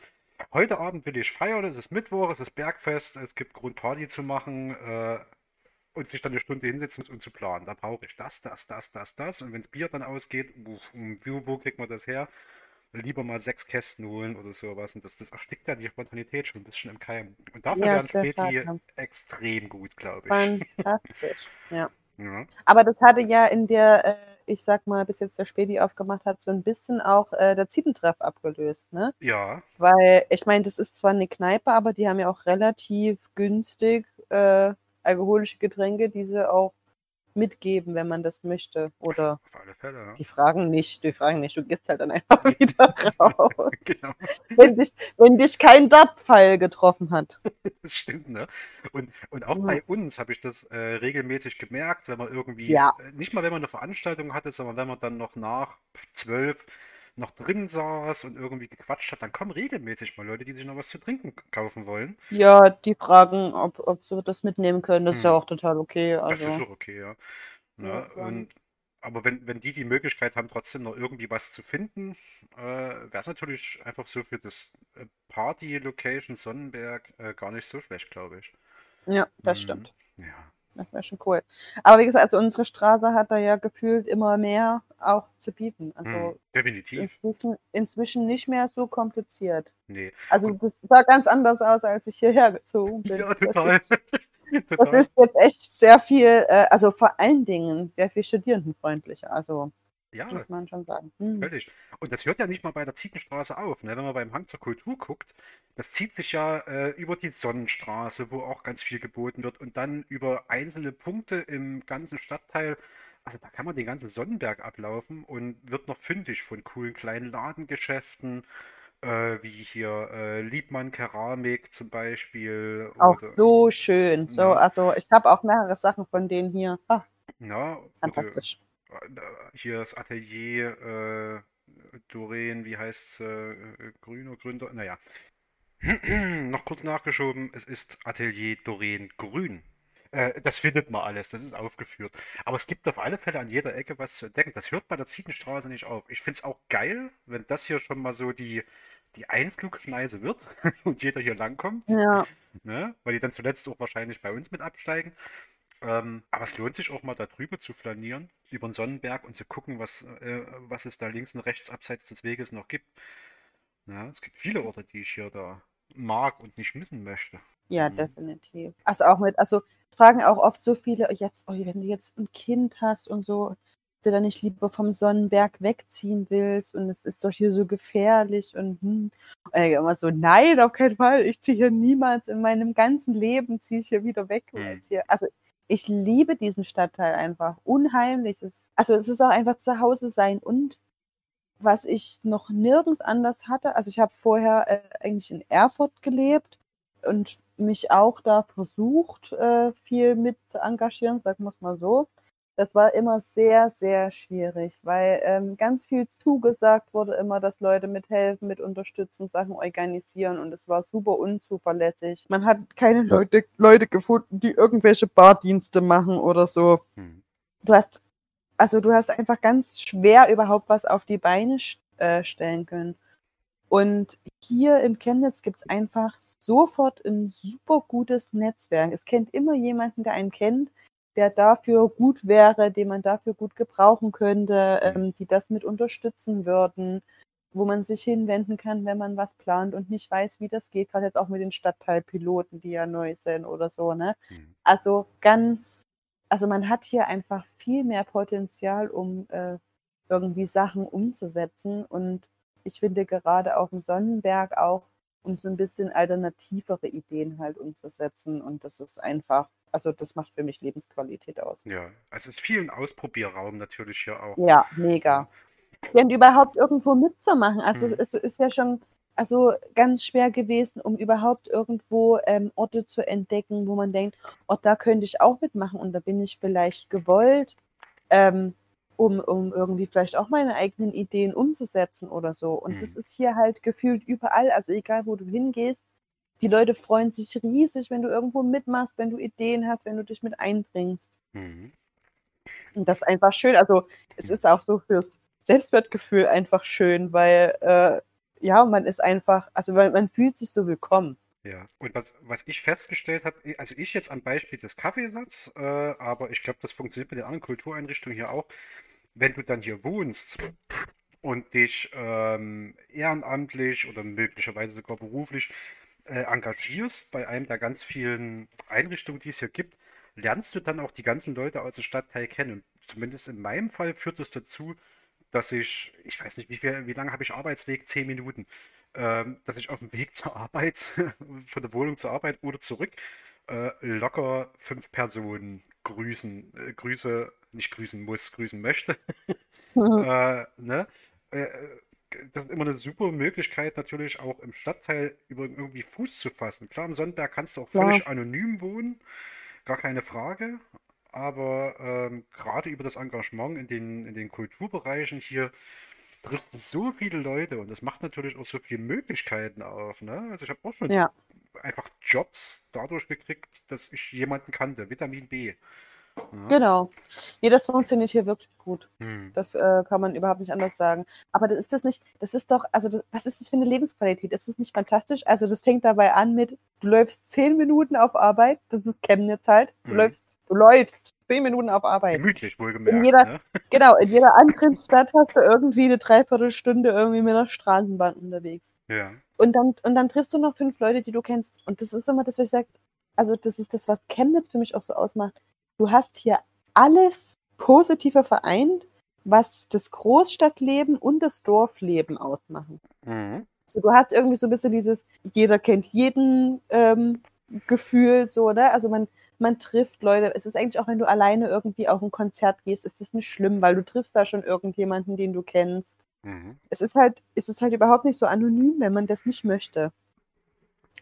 heute Abend will ich feiern, es ist Mittwoch, es ist Bergfest, es gibt Grund Party zu machen äh, und sich dann eine Stunde hinsetzen und zu planen. Da brauche ich das, das, das, das, das. Und wenn das Bier dann ausgeht, uff, wo, wo kriegt man das her? Lieber mal sechs Kästen holen oder sowas. Und das, das erstickt ja die Spontanität schon ein bisschen im Keim. Und dafür Ja, wären Späti extrem gut, glaube ich. fantastisch. ja. *laughs* Ja. Aber das hatte ja in der, äh, ich sag mal, bis jetzt der Späti aufgemacht hat, so ein bisschen auch äh, der Zietentreff abgelöst, ne? ja, Weil, ich meine, das ist zwar eine Kneipe, aber die haben ja auch relativ günstig äh, alkoholische Getränke, die sie auch mitgeben, wenn man das möchte. Oder auf alle Fälle. Ja. die fragen nicht, die fragen nicht, du gehst halt dann einfach *laughs* wieder raus. *laughs* Genau. wenn, dich, wenn dich kein Dab-Pfeil getroffen hat. *laughs* Das stimmt, ne? Und, und auch Ja. bei uns habe ich das äh, regelmäßig gemerkt, wenn man irgendwie, Ja. äh, nicht mal wenn man eine Veranstaltung hatte, sondern wenn man dann noch nach zwölf noch drin saß und irgendwie gequatscht hat, dann kommen regelmäßig mal Leute, die sich noch was zu trinken kaufen wollen. Ja, die fragen, ob, ob sie das mitnehmen können. Das ist ja Hm. auch total okay. Das ist Also, auch okay, ja. Ne? Ja. Und, aber wenn, wenn die die Möglichkeit haben, trotzdem noch irgendwie was zu finden, äh, wäre es natürlich einfach so für das äh, Party-Location Sonnenberg äh, gar nicht so schlecht, glaube ich. ja, das Mhm. stimmt. Ja. Das wäre schon cool. Aber wie gesagt, also unsere Straße hat da ja gefühlt immer mehr auch zu bieten. Also Hm, definitiv. inzwischen, inzwischen nicht mehr so kompliziert. Nee. Also das sah ganz anders aus, als ich hierher gezogen bin. *laughs* Ja, Das total. ist, *laughs* das ist jetzt echt sehr viel, äh, also vor allen Dingen sehr viel studierendenfreundlicher. Also Ja, muss man schon sagen. Hm. völlig. Und das hört ja nicht mal bei der Zietenstraße auf. Ne? Wenn man beim Hang zur Kultur guckt, das zieht sich ja äh, über die Sonnenstraße, wo auch ganz viel geboten wird, und dann über einzelne Punkte im ganzen Stadtteil. Also da kann man den ganzen Sonnenberg ablaufen und wird noch fündig von coolen kleinen Ladengeschäften, äh, wie hier äh, Liebmann Keramik zum Beispiel. Auch oder- so schön. So, Ja. also ich habe auch mehrere Sachen von denen hier. Ah, Ja, fantastisch. Äh, Hier das Atelier äh, Doreen, wie heißt äh, Grüner Gründer? Naja. *clears throat* Noch kurz nachgeschoben, es ist Atelier Doreen Grün. Äh, das findet man alles, das ist aufgeführt. Aber es gibt auf alle Fälle an jeder Ecke was zu entdecken. Das hört bei der Zietenstraße nicht auf. Ich finde es auch geil, wenn das hier schon mal so die, die Einflugschneise wird *laughs* und jeder hier langkommt Ja, ne? Weil die dann zuletzt auch wahrscheinlich bei uns mit absteigen. Ähm, aber es lohnt sich auch mal da drüber zu flanieren, über den Sonnenberg und zu gucken, was, äh, was es da links und rechts abseits des Weges noch gibt. Ja, es gibt viele Orte, die ich hier da mag und nicht missen möchte. ja, Mhm. definitiv. Also auch mit, also fragen auch oft so viele, jetzt, oh, wenn du jetzt ein Kind hast und so, du dann nicht lieber vom Sonnenberg wegziehen willst und es ist doch hier so gefährlich und hm. Und immer so, nein, auf keinen Fall, ich ziehe hier niemals in meinem ganzen Leben, ziehe ich hier wieder weg. Hm. weil's Hier, also ich liebe diesen Stadtteil einfach unheimlich. Es, also es ist auch einfach zu Hause sein und was ich noch nirgends anders hatte, also ich habe vorher äh, eigentlich in Erfurt gelebt und mich auch da versucht, äh, viel mit zu engagieren, sagen wir es mal so. Das war immer sehr, sehr schwierig, weil ähm, ganz viel zugesagt wurde immer, dass Leute mithelfen, mit unterstützen, Sachen organisieren und es war super unzuverlässig. Man hat keine Leute, Leute gefunden, die irgendwelche Bardienste machen oder so. Hm. Du hast, also du hast einfach ganz schwer überhaupt was auf die Beine äh, stellen können. Und hier in Chemnitz gibt es einfach sofort ein super gutes Netzwerk. Es kennt immer jemanden, der einen kennt, der dafür gut wäre, den man dafür gut gebrauchen könnte, ähm, die das mit unterstützen würden, wo man sich hinwenden kann, wenn man was plant und nicht weiß, wie das geht. Gerade jetzt auch mit den Stadtteilpiloten, die ja neu sind oder so. Ne? Hm. Also ganz, also man hat hier einfach viel mehr Potenzial, um äh, irgendwie Sachen umzusetzen. Und ich finde gerade auf dem Sonnenberg auch, um so ein bisschen alternativere Ideen halt umzusetzen. Und das ist einfach, also das macht für mich Lebensqualität aus. Ja, also es ist viel ein Ausprobierraum natürlich hier auch. Ja, mega. Ja, und überhaupt irgendwo mitzumachen. Also Mhm. es ist, ist ja schon, also ganz schwer gewesen, um überhaupt irgendwo ähm, Orte zu entdecken, wo man denkt, oh, da könnte ich auch mitmachen und da bin ich vielleicht gewollt, ähm, um, um irgendwie vielleicht auch meine eigenen Ideen umzusetzen oder so. Und Mhm. das ist hier halt gefühlt überall, also egal wo du hingehst, die Leute freuen sich riesig, wenn du irgendwo mitmachst, wenn du Ideen hast, wenn du dich mit einbringst. Mhm. Und das ist einfach schön. Also es ist auch so fürs Selbstwertgefühl einfach schön, weil äh, ja, man ist einfach, also weil man fühlt sich so willkommen. Ja, und was, was ich festgestellt habe, also ich jetzt am Beispiel des Kaffeesatz, äh, aber ich glaube, das funktioniert mit den anderen Kultureinrichtungen hier auch, wenn du dann hier wohnst und dich ähm, ehrenamtlich oder möglicherweise sogar beruflich äh, engagierst bei einem der ganz vielen Einrichtungen, die es hier gibt, lernst du dann auch die ganzen Leute aus dem Stadtteil kennen. Und zumindest in meinem Fall führt es dazu, dass ich, ich weiß nicht, wie viel, wie lange habe ich Arbeitsweg? Zehn Minuten. Ähm, dass ich auf dem Weg zur Arbeit, *laughs* von der Wohnung zur Arbeit oder zurück, äh, locker fünf Personen grüßen, äh, grüße, nicht grüßen muss, grüßen möchte. *laughs* Äh, ne? Das ist immer eine super Möglichkeit, natürlich auch im Stadtteil über irgendwie Fuß zu fassen. Klar, im Sonnenberg kannst du auch völlig anonym wohnen, gar keine Frage. Aber ähm, gerade über das Engagement in den, in den Kulturbereichen hier triffst du so viele Leute und das macht natürlich auch so viele Möglichkeiten auf. Ne? Also ich habe auch schon Ja, einfach Jobs dadurch gekriegt, dass ich jemanden kannte, Vitamin B. Ja? genau. Nee, das funktioniert hier wirklich gut. Hm. Das äh, kann man überhaupt nicht anders sagen. Aber das ist das nicht, das ist doch, also das, was ist das für eine Lebensqualität? Ist das nicht fantastisch? Also das fängt dabei an mit, du läufst zehn Minuten auf Arbeit, das ist Chemnitz halt, du Mhm. läufst, du läufst zehn Minuten auf Arbeit. Gemütlich, In wohlgemerkt. jeder, Ne? *laughs* genau, in jeder anderen Stadt hast du irgendwie eine Dreiviertelstunde irgendwie mit einer Straßenbahn unterwegs. Ja. Und dann, und dann triffst du noch fünf Leute, die du kennst. Und das ist immer das, was ich sage, also das ist das, was Chemnitz für mich auch so ausmacht. Du hast hier alles Positive vereint, was das Großstadtleben und das Dorfleben ausmachen. Mhm. So, du hast irgendwie so ein bisschen dieses, jeder kennt jeden ähm, Gefühl, so, ne? Also man, man trifft Leute. Es ist eigentlich auch, wenn du alleine irgendwie auf ein Konzert gehst, ist das nicht schlimm, weil du triffst da schon irgendjemanden, den du kennst. Mhm. Es ist halt, es ist halt überhaupt nicht so anonym, wenn man das nicht möchte.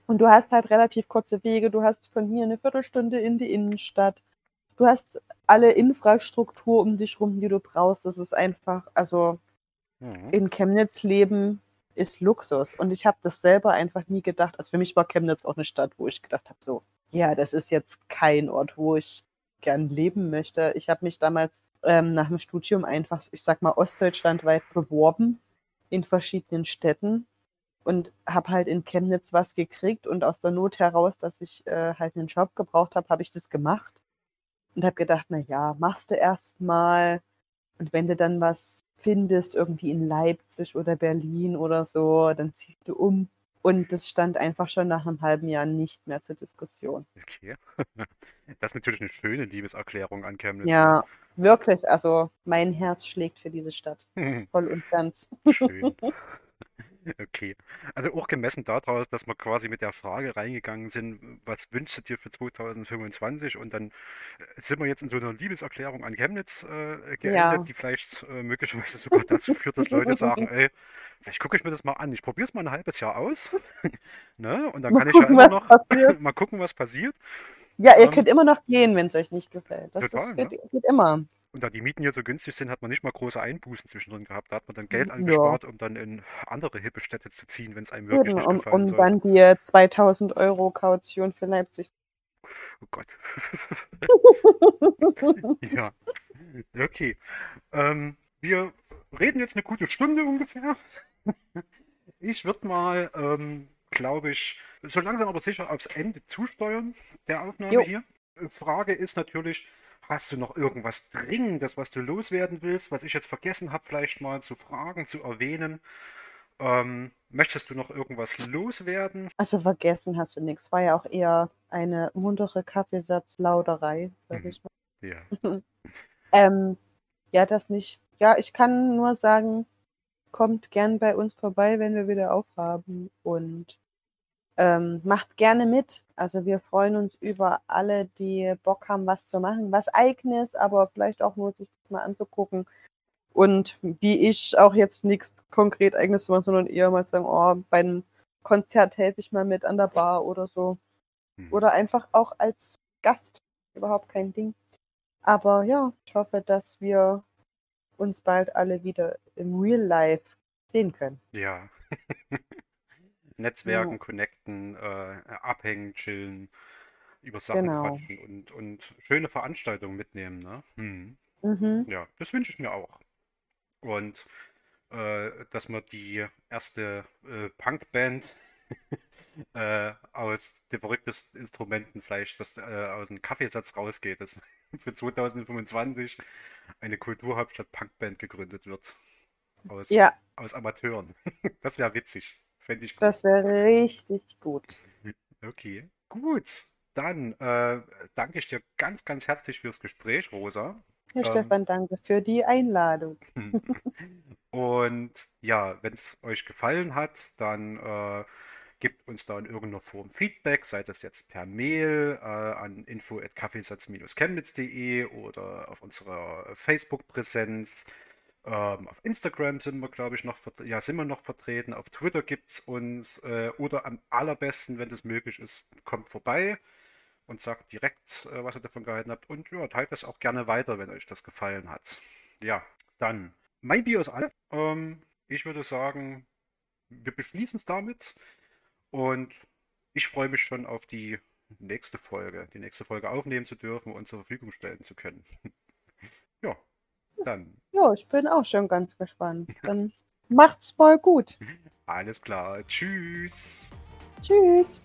Und du hast halt relativ kurze Wege. Du hast von hier eine Viertelstunde in die Innenstadt. Du hast alle Infrastruktur um dich rum, die du brauchst. Das ist einfach, also Mhm. in Chemnitz leben ist Luxus. Und ich habe das selber einfach nie gedacht. Also für mich war Chemnitz auch eine Stadt, wo ich gedacht habe, so, ja, das ist jetzt kein Ort, wo ich gern leben möchte. Ich habe mich damals ähm, nach dem Studium einfach, ich sag mal, ostdeutschlandweit beworben in verschiedenen Städten und habe halt in Chemnitz was gekriegt und aus der Not heraus, dass ich äh, halt einen Job gebraucht habe, habe ich das gemacht und habe gedacht, na ja, machst du erst mal und wenn du dann was findest, irgendwie in Leipzig oder Berlin oder so, dann ziehst du um. Und das stand einfach schon nach einem halben Jahr nicht mehr zur Diskussion. Okay. *laughs* Das ist natürlich eine schöne Liebeserklärung an Chemnitz. Ja, wirklich. Also mein Herz schlägt für diese Stadt. Ne? *laughs* Voll und ganz. Schön. *laughs* Okay. Also auch gemessen daraus, dass wir quasi mit der Frage reingegangen sind, was wünschst du dir für 2025? Und dann äh, sind wir jetzt in so einer Liebeserklärung an Chemnitz äh, geendet, Ja. die vielleicht äh, möglicherweise sogar dazu führt, dass Leute sagen, *laughs* ey, vielleicht gucke ich mir das mal an. Ich probiere es mal ein halbes Jahr aus. *laughs* ne? Und dann Mal kann ich ja gucken, immer noch *laughs* mal gucken, was passiert. Ja, ihr Ähm, könnt immer noch gehen, wenn es euch nicht gefällt. Das Total, ist, ne? geht, geht immer. Und da die Mieten hier so günstig sind, hat man nicht mal große Einbußen zwischendrin gehabt. Da hat man dann Geld Ja. angespart, um dann in andere hippe Städte zu ziehen, wenn es einem wirklich Eben, nicht um, gefallen um sollte. dann die 2000 Euro Kaution für Leipzig. Oh Gott. *laughs* Ja, okay. Ähm, wir reden jetzt eine gute Stunde ungefähr. *laughs* Ich würde mal, ähm, glaube ich, so langsam aber sicher aufs Ende zusteuern der Aufnahme Jo. hier. Frage ist natürlich, hast du noch irgendwas Dringendes, was du loswerden willst, was ich jetzt vergessen habe, vielleicht mal zu fragen, zu erwähnen? Ähm, möchtest du noch irgendwas loswerden? Also vergessen hast du nichts. War ja auch eher eine muntere Kaffeesatzlauderei, sag Mhm. ich mal. Ja. *laughs* Ähm, ja, das nicht. Ja, ich kann nur sagen, kommt gern bei uns vorbei, wenn wir wieder aufhaben und ähm, macht gerne mit. Also wir freuen uns über alle, die Bock haben, was zu machen, was eigenes, aber vielleicht auch nur sich das mal anzugucken. Und wie ich auch jetzt nichts konkret eigenes machen, sondern eher mal sagen, oh, beim Konzert helfe ich mal mit an der Bar oder so. Hm. Oder einfach auch als Gast. Überhaupt kein Ding. Aber ja, ich hoffe, dass wir uns bald alle wieder im Real Life sehen können. Ja. *laughs* Netzwerken, connecten, äh, abhängen, chillen, über Sachen Genau. quatschen und, und schöne Veranstaltungen mitnehmen, ne? Hm. Mhm. Ja, das wünsche ich mir auch. Und äh, dass man die erste äh, Punkband *laughs* äh, aus den verrücktesten Instrumenten vielleicht das, äh, aus dem Kaffeesatz rausgeht, dass *laughs* für 2025 eine Kulturhauptstadt Punkband gegründet wird. Aus, Ja, aus Amateuren. *laughs* Das wäre witzig. Fände ich gut. das wäre richtig gut. *laughs* Okay, gut. Dann äh, danke ich dir ganz, ganz herzlich fürs Gespräch, Rosa. Herr Ähm. Stefan, danke für die Einladung. *laughs* *laughs* Und ja, wenn es euch gefallen hat, dann äh, gebt uns da in irgendeiner Form Feedback, sei das jetzt per Mail äh, an info@kaffeesatz-chemnitz.de oder auf unserer Facebook-Präsenz. Ähm, auf Instagram sind wir, glaube ich, noch, ja, sind wir noch vertreten. Auf Twitter gibt es uns. Äh, oder am allerbesten, wenn das möglich ist, kommt vorbei und sagt direkt, äh, was ihr davon gehalten habt. Und ja, teilt das auch gerne weiter, wenn euch das gefallen hat. Ja, dann, mein Bier ist alle. Ähm, ich würde sagen, wir beschließen es damit. Und ich freue mich schon auf die nächste Folge, die nächste Folge aufnehmen zu dürfen und zur Verfügung stellen zu können. *laughs* Ja, dann Ja, ich bin auch schon ganz gespannt. Dann macht's mal gut. alles klar. Tschüss. Tschüss.